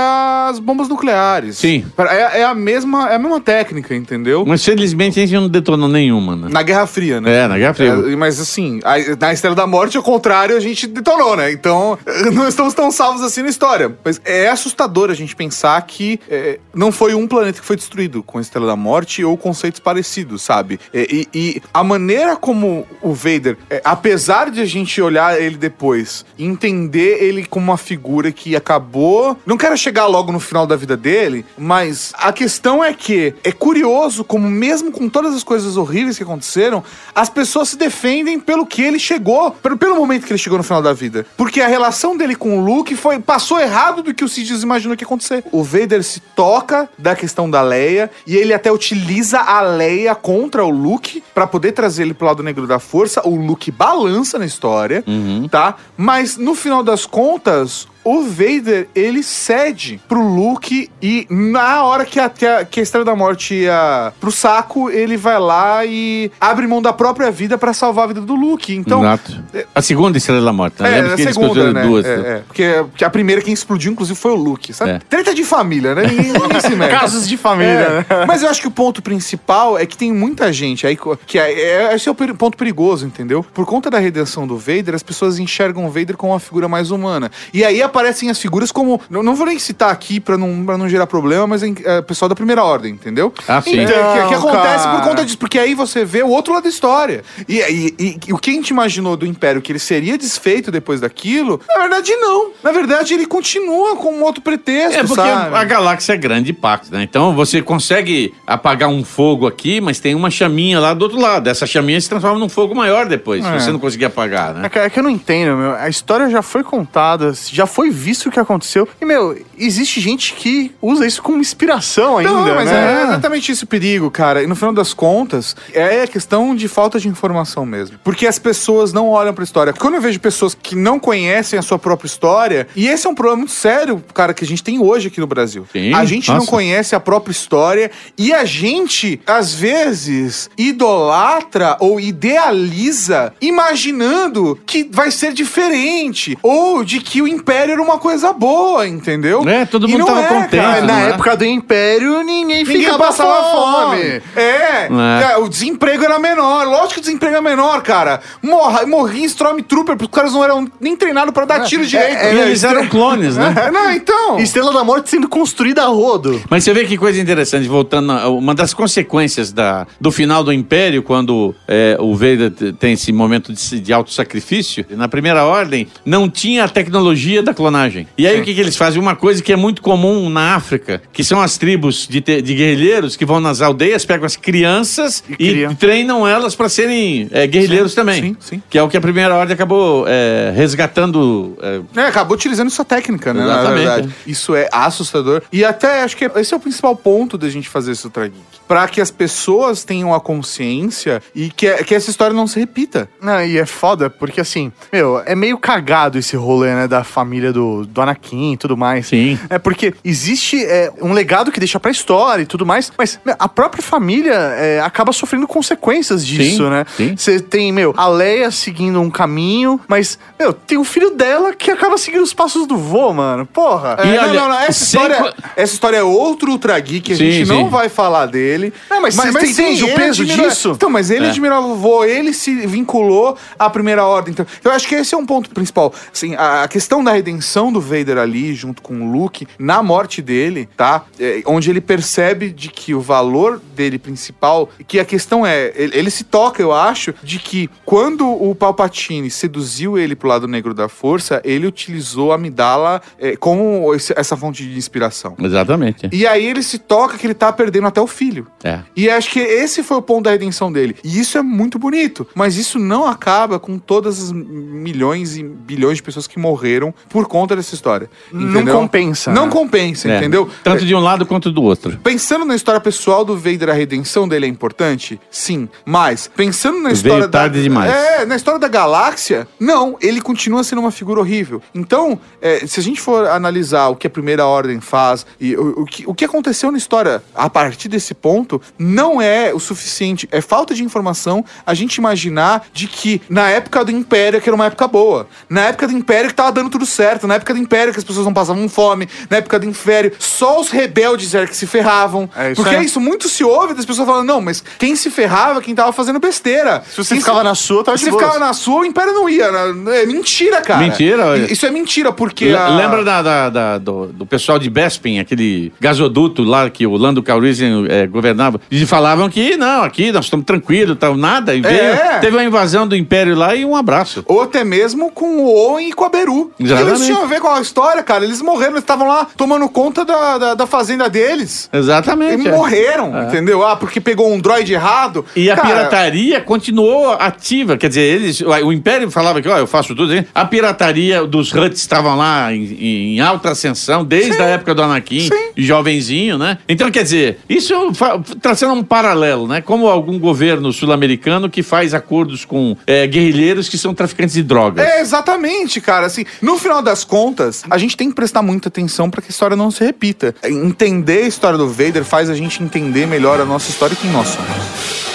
C: as bombas nucleares.
E: Sim.
C: É, é a, mesma, é a mesma técnica, entendeu?
E: Mas felizmente a gente não detonou nenhuma, né?
C: Na Guerra Fria, né?
E: É, na Guerra Fria.
C: É, mas assim, a- na Estrela da Morte, ao contrário, a gente detonou, né? Então, não estamos tão salvos assim na história. Mas é assustador a gente pensar que é, não foi um planeta que foi destruído com a Estrela da Morte ou conceitos parecidos, sabe? É, E, e a maneira como o Vader, é, apesar de a gente olhar ele depois e entender ele como uma figura que acabou. Não quero chegar logo no final da vida dele, mas a questão é que é curioso como, mesmo com todas as coisas horríveis que aconteceram, as pessoas se defendem pelo que ele chegou, pelo, pelo momento que ele chegou no final da vida. Porque a relação dele com o Luke foi, passou errado do que o Sidious imaginou que ia acontecer. O Vader se toca da questão da Leia e ele até utiliza a Leia contra o Luke pra poder trazer ele pro lado negro da força. O Luke balança na história, tá? Mas no final das contas, o Vader, ele cede pro Luke e na hora que a, que a, que a Estrela da Morte ia pro saco, ele vai lá e abre mão da própria vida pra salvar a vida do Luke. Então,
E: Exato. A segunda Estrela da Morte. né?
C: é,
E: Lembra
C: a
E: que eles
C: segunda, né?
E: duas.
C: É, é. Porque a primeira quem explodiu, inclusive, foi o Luke. Sabe?
E: É.
C: Treta de família, né? Ninguém, ninguém se mete.
D: Casos de família,
C: É,
D: né?
C: Mas eu acho que o ponto principal é que tem muita gente aí que é, é- esse é o ponto perigoso, entendeu? Por conta da redenção do Vader, as pessoas enxergam o Vader como uma figura mais humana. E aí aparecem as figuras como. Não, não vou nem citar aqui pra não, pra não gerar problema, mas é, é, pessoal da primeira ordem, entendeu?
E: Ah, sim.
C: É, que, que
D: Então,
C: acontece
D: cara.
C: por conta disso, porque aí você vê o outro lado da história. E, e- e- e o que a gente imaginou do Império, que ele seria desfeito depois daquilo, na verdade não. Na verdade ele continua com um outro pretexto,
E: É porque
C: sabe?
E: a galáxia é grande e pacto, né? Então você consegue apagar um fogo aqui, mas tem uma chaminha lá do outro lado. Essa chaminha se transforma num fogo maior depois,
C: É.
E: se você não conseguir apagar, né?
D: É que, é que eu não entendo, meu. A história já foi contada, já foi visto o que aconteceu. E, meu, existe gente que usa isso como inspiração ainda,
C: Não, mas
D: né?
C: é exatamente esse o perigo, cara. E no final das contas, é questão de falta de informação mesmo. Porque as pessoas não olham pra história. Quando eu vejo pessoas que não conhecem a sua própria história, e esse é um problema muito sério, cara, que a gente tem hoje aqui no Brasil.
E: Sim,
C: a gente não
E: nossa.
C: conhece a própria história e a gente, às vezes, idolatra ou idealiza imaginando que vai ser diferente. Ou de que o império era uma coisa boa, entendeu?
E: É, todo
C: E
E: mundo
C: não
E: tava
C: é,
E: contente,
C: cara.
D: Ah, na
E: né?
D: época do Império, ninguém,
C: Ninguém
D: ficava
C: passava fome.
D: fome.
C: É,
E: É.
C: é, o desemprego era menor. Lógico que o desemprego é menor, cara. Morra, morria Stormtrooper, porque os caras não eram nem treinados pra dar tiro direito.
D: é,
E: E eles eram clones, né?
C: É, não, então.
D: Estrela da Morte sendo construída a rodo.
E: Mas você vê que coisa interessante, voltando, a- uma das consequências da, do final do Império, quando é, o Vader t- tem esse momento de, se- de autossacrifício, na primeira ordem, não tinha a tecnologia da clonagem. E aí o que, que eles fazem? Uma coisa que é muito comum na África, que são as tribos de, te- de guerrilheiros que vão nas aldeias, pegam as crianças
D: E
E: e, treinam elas para serem é, guerrilheiros também.
C: sim, sim.
E: Que é o que a primeira ordem acabou é, resgatando. é,
C: É, acabou utilizando essa técnica, né? Na
E: Exatamente,
C: verdade. Isso é assustador. E até acho que esse é o principal ponto da gente fazer esse Ultra Geek. Pra que as pessoas tenham a consciência e que, que essa história não se repita.
D: Não, e é foda, porque assim, meu, é meio cagado esse rolê, né, da família do, do Anakin e tudo mais.
E: Sim.
D: É porque existe é, um legado que deixa pra história e tudo mais, mas meu, a própria família é, acaba sofrendo consequências disso,
E: Sim,
D: né?
E: sim.
D: Você tem, meu, a Leia seguindo um caminho, mas, meu, tem o filho dela que acaba seguindo os passos do vô, mano. Porra.
C: É,
E: E
C: não,
E: olha,
C: não, não. Essa
E: sem
C: história,
E: co-
C: essa história é outro Ultra Geek, a
E: Sim,
C: gente
E: sim.
C: não vai falar dele.
D: Não, mas você entende o peso
C: admira-
D: disso?
C: Então, mas ele
E: É.
C: vô, ele se vinculou à primeira ordem. Então, eu acho que esse é um ponto principal. Assim, a, a questão da redenção do Vader ali, junto com o Luke, na morte dele, tá? É, onde ele percebe de que o valor dele principal, que a questão é, ele, ele se toca, eu acho, de que quando o Palpatine seduziu ele pro lado negro da força, ele utilizou a Amidala é, como essa fonte de inspiração.
E: Exatamente.
C: E aí ele se toca que ele tá perdendo até o filho.
E: É.
C: E acho que esse foi o ponto da redenção dele. E isso é muito bonito. Mas isso não acaba com todas as milhões e bilhões de pessoas que morreram por conta dessa história.
D: Não
C: entendeu?
D: compensa,
C: Não
D: né?
C: compensa,
E: É.
C: entendeu?
E: Tanto de um lado quanto do outro.
C: Pensando na história pessoal do Vader, a redenção dele é importante? Sim. Mas, pensando na
E: Veio
C: história da.
E: tarde demais.
C: É, na história da galáxia, não, ele continua sendo uma figura horrível. Então, é, se a gente for analisar o que a primeira ordem faz e o, o que, o que aconteceu na história a partir desse ponto, não é o suficiente. É falta de informação a gente imaginar de que na época do Império, que era uma época boa, na época do Império que tava dando tudo certo, na época do Império que as pessoas não passavam fome, na época do Império, só os rebeldes eram que se ferravam.
D: É, isso
C: porque
D: é.
C: isso muito se ouve das pessoas falando, não, mas quem se ferrava, quem tava fazendo besteira.
D: Se você
C: Quem
D: ficava
C: se-
D: na sua, tava
C: se
D: de
C: você
D: boas.
C: ficava na sua, o Império não ia. né? É mentira, cara.
E: Mentira.
C: Isso é mentira, porque.
E: Le-
C: a-
E: Lembra da, da- da- do, do pessoal de Bespin, aquele gasoduto lá que o Lando Calrissian eh, governava? Eles falavam que não, aqui nós estamos tranquilos, tal, nada. E veio,
C: É.
E: teve uma invasão do Império lá e um abraço.
C: Ou até mesmo com o Owen e com a Beru.
E: Exatamente.
C: eles tinham a ver com a história, cara. Eles morreram, eles estavam lá tomando conta da, da, da fazenda deles.
E: Exatamente.
C: E
E: é.
C: morreram, entendeu? Ah, porque pegou um droid errado.
E: E a
C: Cara,
E: pirataria continuou ativa. Quer dizer, eles, o Império falava que, ó, eu faço tudo. hein? A pirataria dos Huts estavam lá em, em alta ascensão desde a época do Anakin.
C: Sim.
E: jovenzinho, né? Então, quer dizer, isso traçando um paralelo, né? Como algum governo sul-americano que faz acordos com é, guerrilheiros que são traficantes de drogas.
C: É, exatamente, cara. Assim, no final das contas, a gente tem que prestar muita atenção pra que a história não se repita. Entender a história do Vader faz a gente entender melhor a nossa história e quem nós somos.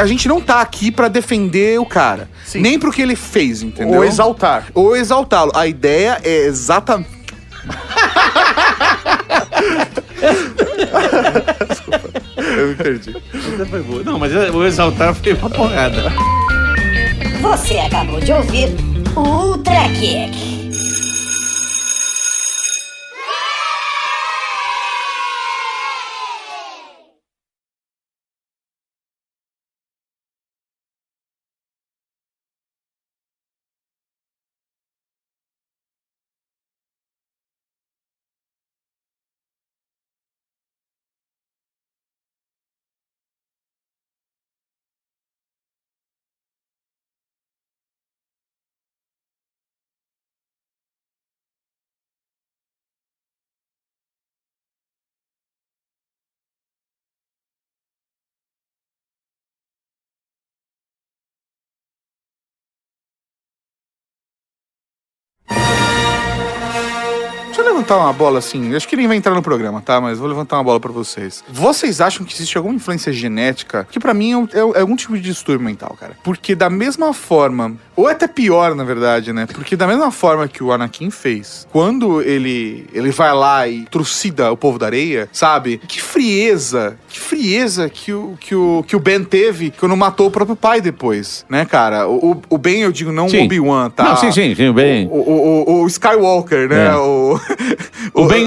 C: A gente não tá aqui pra defender o cara.
D: Sim.
C: Nem pro que ele fez, entendeu?
D: Ou exaltar.
C: Ou exaltá-lo. A ideia é exatamente. Eu me perdi.
E: Foi boa. Não, mas o exaltar foi uma porrada.
H: Você acabou de ouvir o Ultra Kick.
C: Deixa eu levantar uma bola assim. Acho que ele vai entrar no programa, tá? Mas vou levantar uma bola pra vocês. Vocês acham que existe alguma influência genética? Que pra mim é, é- é algum tipo de distúrbio mental, cara. Porque da mesma forma, ou até pior, na verdade, né? Porque da mesma forma que o Anakin fez, quando ele ele vai lá e trucida o povo da areia, sabe? Que frieza, que frieza que o, que o, que o Ben teve quando matou o próprio pai depois, né, cara? O, o- o Ben, eu digo, não o Obi-Wan, tá?
E: Não, sim, sim, sim, o Ben.
C: O, o, o- o Skywalker, né?
E: É.
C: O,
E: O Ben-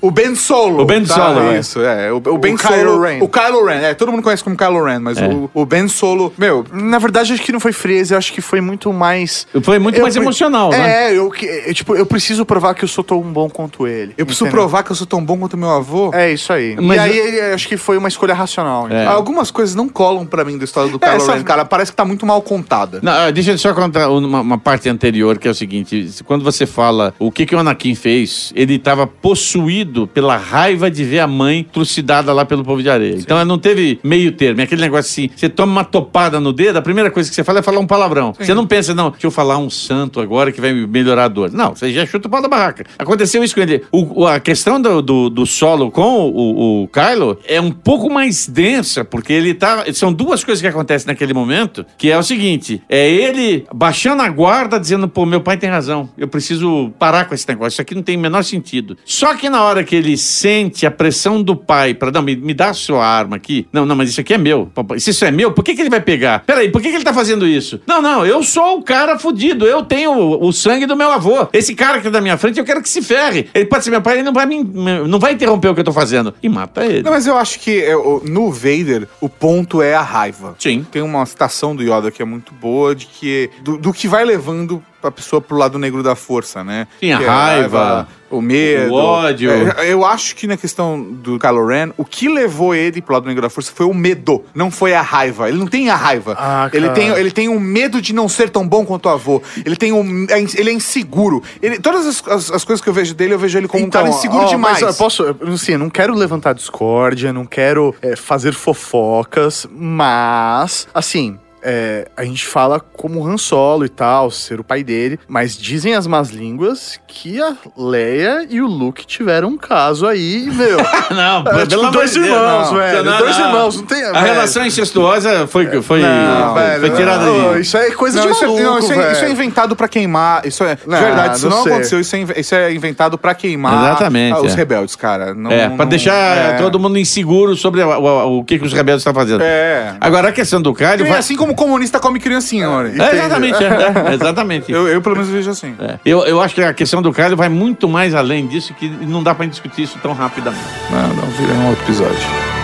C: o Ben Solo.
E: O Ben
C: tá?
E: Solo, é.
C: Isso, é. O, o Ben
D: Kylo
C: Solo.
D: Ren.
C: O Kylo Ren. É, todo mundo conhece como Kylo Ren, mas
E: É.
C: o, o Ben Solo. Meu,
D: Na verdade, acho que não foi frieza, eu acho que foi muito mais.
E: Foi muito
D: Eu
E: mais emocional, né?
D: É, eu, que- eu, tipo, eu preciso provar que eu sou tão bom quanto ele.
C: eu preciso
D: entendeu?
C: provar que eu sou tão bom quanto meu avô.
D: É isso aí.
E: Mas
D: e aí,
E: eu-
D: ele- acho que foi uma escolha racional.
E: É.
C: Algumas coisas não colam pra mim da história do
D: É,
C: Kylo
D: essa-
C: Ren, cara. Parece que tá muito mal contada.
E: Não, ah, deixa eu só contar uma, uma parte anterior, que é o seguinte: quando você fala o que, que o Anakin fez, ele estava possuído pela raiva de ver a mãe trucidada lá pelo povo de areia. Então ela não teve meio termo. É aquele negócio assim: você toma uma topada no dedo, a primeira coisa que você fala é falar um palavrão. Você não pensa, não, deixa eu falar um santo agora que vai melhorar a dor. Não, você já chuta o pau da barraca. Aconteceu isso com ele. O- a questão do, do, do solo com o, o Kylo é um pouco mais densa, porque ele tá. São duas coisas que acontecem naquele momento, que é o seguinte: é ele baixando a guarda, dizendo, pô, meu pai tem razão, eu preciso parar com esse negócio, isso aqui não tem o menor sentido. Só que na hora que ele sente a pressão do pai para não, me, me dá a sua arma aqui. Não, não, mas isso aqui é meu. Se isso é meu, por que, que ele vai pegar? Peraí, por que, que ele tá fazendo isso? Não, não, eu sou o cara fudido, eu tenho o, o sangue do meu avô. Esse cara que tá da minha frente, eu quero que se ferre. Ele pode ser meu pai, ele não vai me, não vai interromper o que eu tô fazendo. E mata ele.
C: Não, mas eu acho que é, no Vader, o ponto é a raiva.
E: Sim.
C: Tem uma citação do Yoda que é muito boa, de que do, do que vai levando a pessoa pro lado negro da força, né?
E: Sim, a
C: é
E: raiva,
C: o medo,
E: o ódio.
C: É, eu acho que na questão do Kylo Ren, o que levou ele pro lado negro da força foi o medo, não foi a raiva. Ele não tem a raiva.
D: Ah,
C: ele tem ele tem o medo de não ser tão bom quanto o avô. Ele tem um ele é inseguro. Ele, todas as, as- as coisas que eu vejo dele, eu vejo ele como um cara inseguro
D: ó,
C: demais.
D: Mas, ó, posso, eu, assim, eu não quero levantar discórdia, não quero é, fazer fofocas, mas, assim. É, a gente fala como Han Solo e tal, ser o pai dele, mas dizem as más línguas que a Leia e o Luke tiveram um caso aí, meu.
E: Não,
D: É,
E: pelo
D: tipo,
E: amor
D: dois
E: Deus,
D: irmãos,
E: não.
D: velho.
E: Não,
D: dois
E: não.
D: irmãos, não tem.
E: A
D: velho.
E: relação incestuosa foi, foi,
C: Não,
E: foi,
D: Velho,
E: foi tirada
D: não,
E: de.
D: Isso é coisa
C: Não,
D: de
C: isso, é,
D: maluco,
C: isso, é,
D: velho.
C: isso é inventado pra queimar. Isso é. De verdade, isso
D: não sei.
C: aconteceu. Isso é, isso é inventado pra queimar
E: Exatamente,
C: os
E: é.
C: rebeldes, cara. Não,
E: É,
C: não-
E: pra deixar
C: é.
E: todo mundo inseguro sobre o, o- o que, que os rebeldes estão fazendo.
C: É.
E: Agora, a questão do.
C: É
E: vai-
C: assim como o comunista come criancinha, olha.
E: É, exatamente, é, é, exatamente.
C: Eu, eu, pelo menos, vejo assim.
E: É. Eu, eu acho que a questão do Kylo vai muito mais além disso, que não dá pra discutir isso tão rapidamente.
C: Não, não, vira um outro episódio.